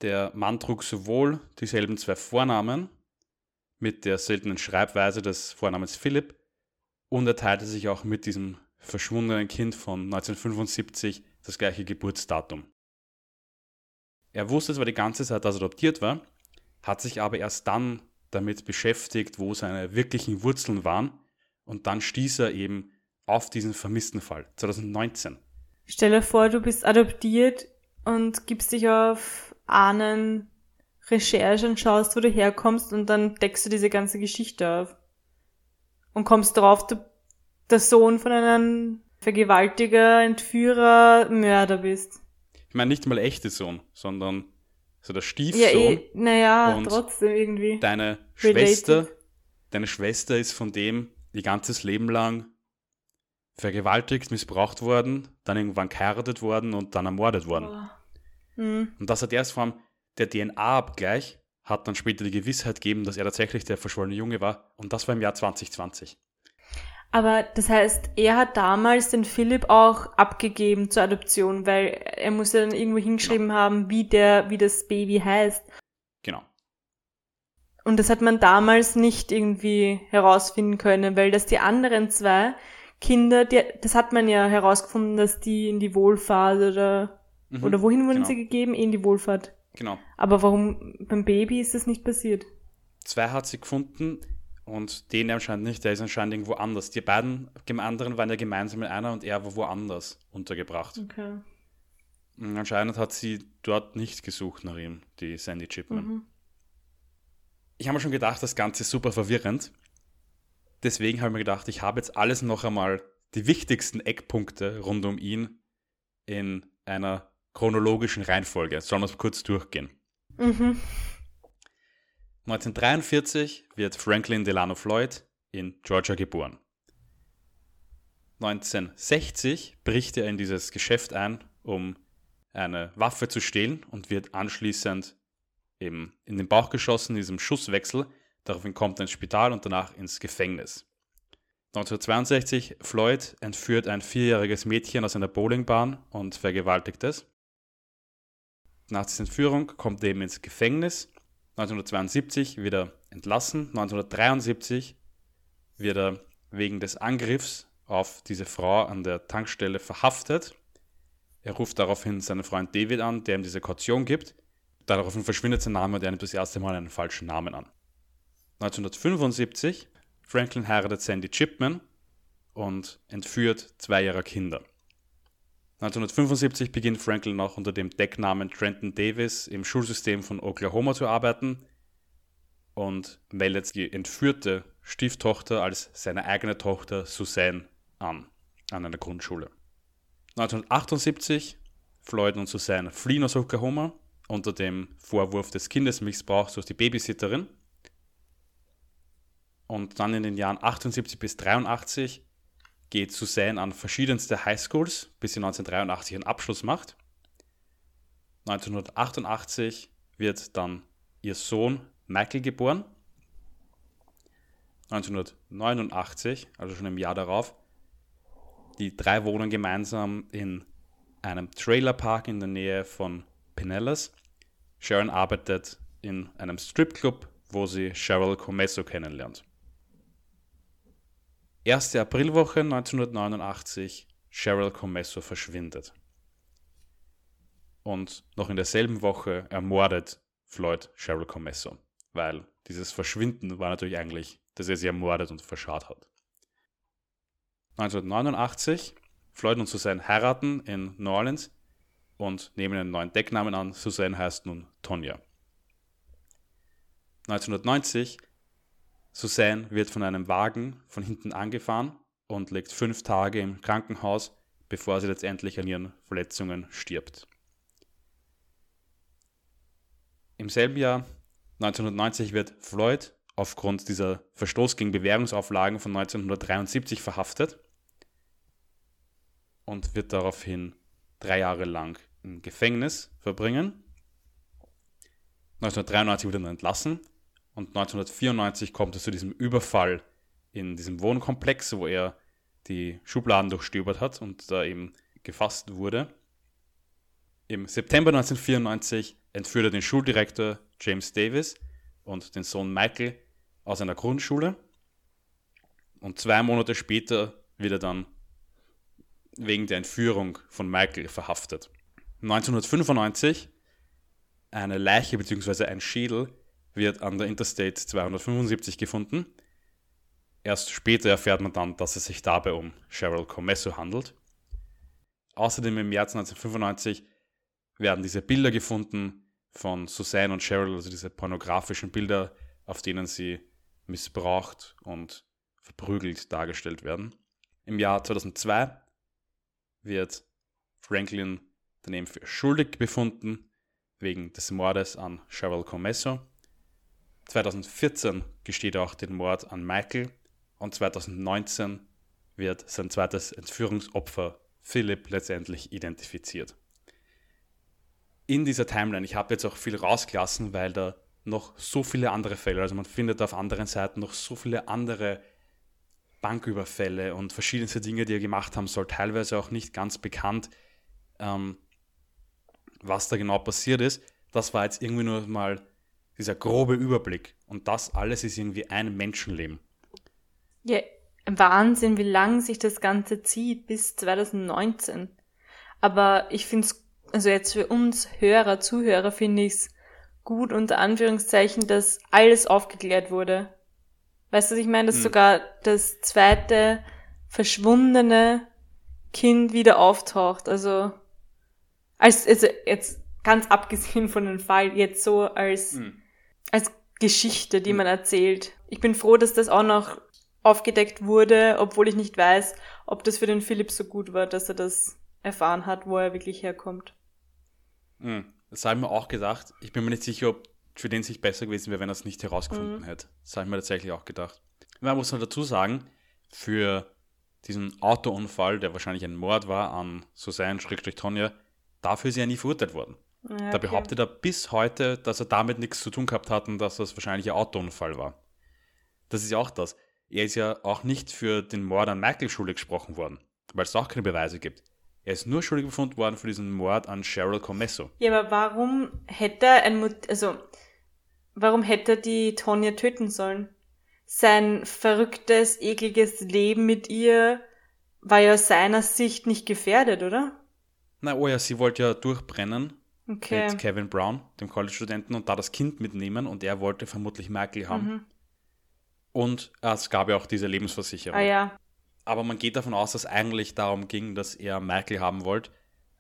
Der Mann trug sowohl dieselben zwei Vornamen mit der seltenen Schreibweise des Vornamens Philipp und er teilte sich auch mit diesem verschwundenen Kind von 1975 das gleiche Geburtsdatum. Er wusste zwar die ganze Zeit, dass er adoptiert war, hat sich aber erst dann damit beschäftigt, wo seine wirklichen Wurzeln waren. Und dann stieß er eben auf diesen vermissten Fall 2019. Stell dir vor, du bist adoptiert und gibst dich auf Ahnen Recherche und schaust, wo du herkommst und dann deckst du diese ganze Geschichte auf. Und kommst drauf, du der Sohn von einem Vergewaltiger, Entführer, Mörder bist. Ich meine nicht mal echte Sohn, sondern so der Stiefsohn. Ja, eh, naja, trotzdem irgendwie. Deine Schwester, deine Schwester ist von dem ihr ganzes Leben lang vergewaltigt, missbraucht worden, dann irgendwann geheiratet worden und dann ermordet worden. Oh. Mhm. Und das hat erst vor allem der DNA-Abgleich hat dann später die Gewissheit gegeben, dass er tatsächlich der verschwollene Junge war. Und das war im Jahr 2020. Aber das heißt, er hat damals den Philipp auch abgegeben zur Adoption, weil er muss ja dann irgendwo hingeschrieben genau. haben, wie der, wie das Baby heißt. Genau. Und das hat man damals nicht irgendwie herausfinden können, weil das die anderen zwei Kinder, die, das hat man ja herausgefunden, dass die in die Wohlfahrt oder, mhm, oder wohin wurden genau. sie gegeben? In die Wohlfahrt. Genau. Aber warum beim Baby ist das nicht passiert? Zwei hat sie gefunden und den anscheinend nicht, der ist anscheinend irgendwo anders. Die beiden anderen waren ja gemeinsam in einer und er war woanders untergebracht. Okay. Und anscheinend hat sie dort nicht gesucht nach ihm, die Sandy Chipman. Mhm. Ich habe mir schon gedacht, das Ganze ist super verwirrend. Deswegen habe ich mir gedacht, ich habe jetzt alles noch einmal die wichtigsten Eckpunkte rund um ihn in einer chronologischen Reihenfolge. Sollen wir es kurz durchgehen? Mhm. 1943 wird Franklin Delano Floyd in Georgia geboren. 1960 bricht er in dieses Geschäft ein, um eine Waffe zu stehlen und wird anschließend eben in den Bauch geschossen, in diesem Schusswechsel. Daraufhin kommt er ins Spital und danach ins Gefängnis. 1962 Floyd entführt ein vierjähriges Mädchen aus einer Bowlingbahn und vergewaltigt es. Nach dieser Entführung kommt er eben ins Gefängnis 1972 wird er entlassen. 1973 wird er wegen des Angriffs auf diese Frau an der Tankstelle verhaftet. Er ruft daraufhin seinen Freund David an, der ihm diese Kaution gibt. Daraufhin verschwindet sein Name und er nimmt das erste Mal einen falschen Namen an. 1975 Franklin heiratet Sandy Chipman und entführt zwei ihrer Kinder. 1975 beginnt Franklin auch unter dem Decknamen Trenton Davis im Schulsystem von Oklahoma zu arbeiten und meldet die entführte Stieftochter als seine eigene Tochter Suzanne an, an einer Grundschule. 1978 Floyd und Suzanne fliehen aus Oklahoma unter dem Vorwurf des Kindesmissbrauchs durch die Babysitterin. Und dann in den Jahren 78 bis 83 geht Suzanne an verschiedenste Highschools, bis sie 1983 einen Abschluss macht. 1988 wird dann ihr Sohn Michael geboren. 1989, also schon im Jahr darauf, die drei wohnen gemeinsam in einem Trailerpark in der Nähe von Pinellas. Sharon arbeitet in einem Stripclub, wo sie Cheryl Comesso kennenlernt. Erste Aprilwoche 1989, Cheryl Comesso verschwindet. Und noch in derselben Woche ermordet Floyd Cheryl Comesso, weil dieses Verschwinden war natürlich eigentlich, dass er sie ermordet und verscharrt hat. 1989, Floyd und Suzanne heiraten in New Orleans und nehmen einen neuen Decknamen an. Suzanne heißt nun Tonya. 1990 Suzanne wird von einem Wagen von hinten angefahren und liegt fünf Tage im Krankenhaus, bevor sie letztendlich an ihren Verletzungen stirbt. Im selben Jahr, 1990, wird Floyd aufgrund dieser Verstoß gegen Bewährungsauflagen von 1973 verhaftet und wird daraufhin drei Jahre lang im Gefängnis verbringen. 1993 wird er entlassen und 1994 kommt es zu diesem Überfall in diesem Wohnkomplex, wo er die Schubladen durchstöbert hat und da eben gefasst wurde. Im September 1994 entführt er den Schuldirektor James Davis und den Sohn Michael aus einer Grundschule. Und zwei Monate später wird er dann wegen der Entführung von Michael verhaftet. 1995 Eine Leiche bzw. ein Schädel wird an der Interstate 275 gefunden. Erst später erfährt man dann, dass es sich dabei um Cheryl Comesso handelt. Außerdem im März 1995 werden diese Bilder gefunden von Suzanne und Cheryl, also diese pornografischen Bilder, auf denen sie missbraucht und verprügelt dargestellt werden. Im Jahr 2002 wird Franklin daneben für schuldig befunden wegen des Mordes an Cheryl Comesso. 2014 gesteht er auch den Mord an Michael und 2019 wird sein zweites Entführungsopfer Philipp letztendlich identifiziert. In dieser Timeline, ich habe jetzt auch viel rausgelassen, weil da noch so viele andere Fälle, also man findet auf anderen Seiten noch so viele andere Banküberfälle und verschiedenste Dinge, die er gemacht haben soll, teilweise auch nicht ganz bekannt, ähm, was da genau passiert ist. Das war jetzt irgendwie nur mal dieser grobe Überblick. Und das alles ist irgendwie ein Menschenleben. Ja, Wahnsinn, wie lang sich das Ganze zieht, bis 2019. Aber ich finde es, also jetzt für uns Hörer, Zuhörer, finde ich es gut, unter Anführungszeichen, dass alles aufgeklärt wurde. Weißt du, ich meine, dass hm. sogar das zweite verschwundene Kind wieder auftaucht. Also, als, also jetzt ganz abgesehen von dem Fall, jetzt so als, hm. Als Geschichte, die hm. man erzählt. Ich bin froh, dass das auch noch aufgedeckt wurde, obwohl ich nicht weiß, ob das für den Philipp so gut war, dass er das erfahren hat, wo er wirklich herkommt. Mhm. Das habe ich mir auch gedacht. Ich bin mir nicht sicher, ob für den sich besser gewesen wäre, wenn er es nicht herausgefunden mhm. hätte. Das habe ich mir tatsächlich auch gedacht. Man muss noch dazu sagen, für diesen Autounfall, der wahrscheinlich ein Mord war an Susanne-Tonja, dafür ist er nie verurteilt worden. Ja, okay. Da behauptet er bis heute, dass er damit nichts zu tun gehabt hat und dass das wahrscheinlich ein Autounfall war. Das ist ja auch das er ist ja auch nicht für den Mord an Michael schuldig gesprochen worden, weil es auch keine Beweise gibt. Er ist nur schuldig befunden worden für diesen Mord an Cheryl Comesso. Ja, aber warum hätte er ein Mut also warum hätte er die Tonja töten sollen? Sein verrücktes, ekliges Leben mit ihr war ja aus seiner Sicht nicht gefährdet, oder? Na, oh ja, sie wollte ja durchbrennen okay. mit Kevin Brown, dem College-Studenten, und da das Kind mitnehmen und er wollte vermutlich Michael haben. Mhm. Und es gab ja auch diese Lebensversicherung. Ah ja. Aber man geht davon aus, dass eigentlich darum ging, dass er Michael haben wollte.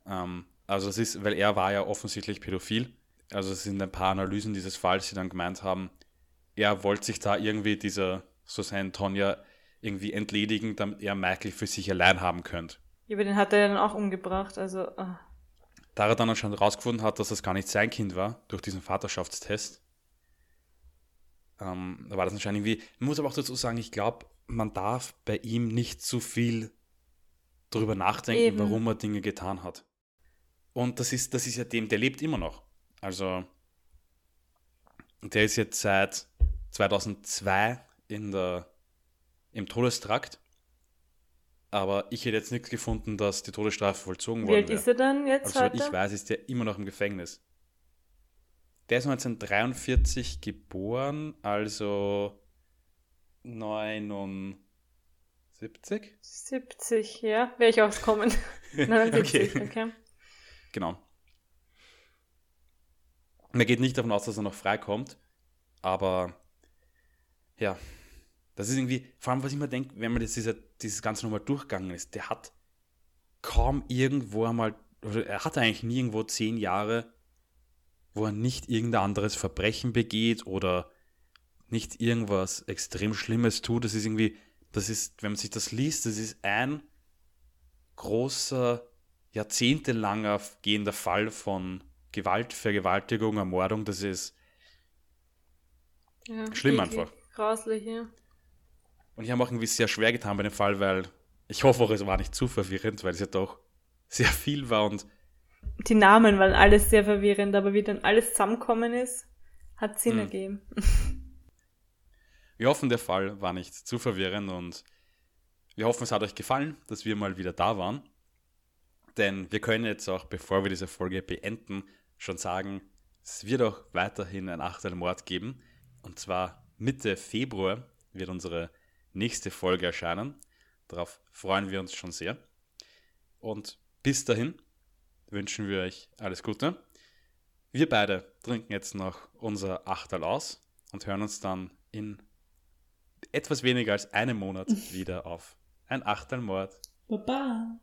Ähm, also es ist, weil er war ja offensichtlich pädophil. Also es sind ein paar Analysen dieses Falls, die dann gemeint haben, er wollte sich da irgendwie dieser Susanne Tonja irgendwie entledigen, damit er Michael für sich allein haben könnte. Ja, aber den hat er dann auch umgebracht, also. Oh. Da er dann anscheinend rausgefunden hat, dass das gar nicht sein Kind war, durch diesen Vaterschaftstest, ähm, da war das anscheinend irgendwie. Ich muss aber auch dazu sagen, ich glaube, man darf bei ihm nicht zu viel darüber nachdenken, Eben. warum er Dinge getan hat. Und das ist, das ist ja dem, der lebt immer noch. Also, der ist jetzt seit 2002 in der, im Todestrakt. Aber ich hätte jetzt nichts gefunden, dass die Todesstrafe vollzogen wurde. Wie alt ist er dann jetzt? Also, heute? ich weiß, ist der immer noch im Gefängnis. Der ist 1943 geboren, also 79? 70, ja. Wäre ich auch kommen. 79, okay. okay. Genau. Man geht nicht davon aus, dass er noch freikommt, aber ja, das ist irgendwie, vor allem was ich mir denke, wenn man das, dieser, dieses Ganze nochmal durchgegangen ist, der hat kaum irgendwo einmal, oder er hat eigentlich nie irgendwo zehn Jahre wo er nicht irgendein anderes Verbrechen begeht oder nicht irgendwas extrem Schlimmes tut. Das ist irgendwie, das ist, wenn man sich das liest, das ist ein großer, jahrzehntelanger gehender Fall von Gewalt, Vergewaltigung, Ermordung. Das ist ja, schlimm einfach. Grauslich, ja. Und ich habe auch irgendwie sehr schwer getan bei dem Fall, weil ich hoffe auch, es war nicht zu verwirrend, weil es ja doch sehr viel war und die Namen waren alles sehr verwirrend, aber wie dann alles zusammenkommen ist, hat Sinn hm. ergeben. Wir hoffen, der Fall war nicht zu verwirrend und wir hoffen, es hat euch gefallen, dass wir mal wieder da waren. Denn wir können jetzt auch, bevor wir diese Folge beenden, schon sagen, es wird auch weiterhin ein Achtelmord geben. Und zwar Mitte Februar wird unsere nächste Folge erscheinen. Darauf freuen wir uns schon sehr. Und bis dahin wünschen wir euch alles Gute. Wir beide trinken jetzt noch unser Achterl aus und hören uns dann in etwas weniger als einem Monat wieder auf. Ein Achtelmord. Baba.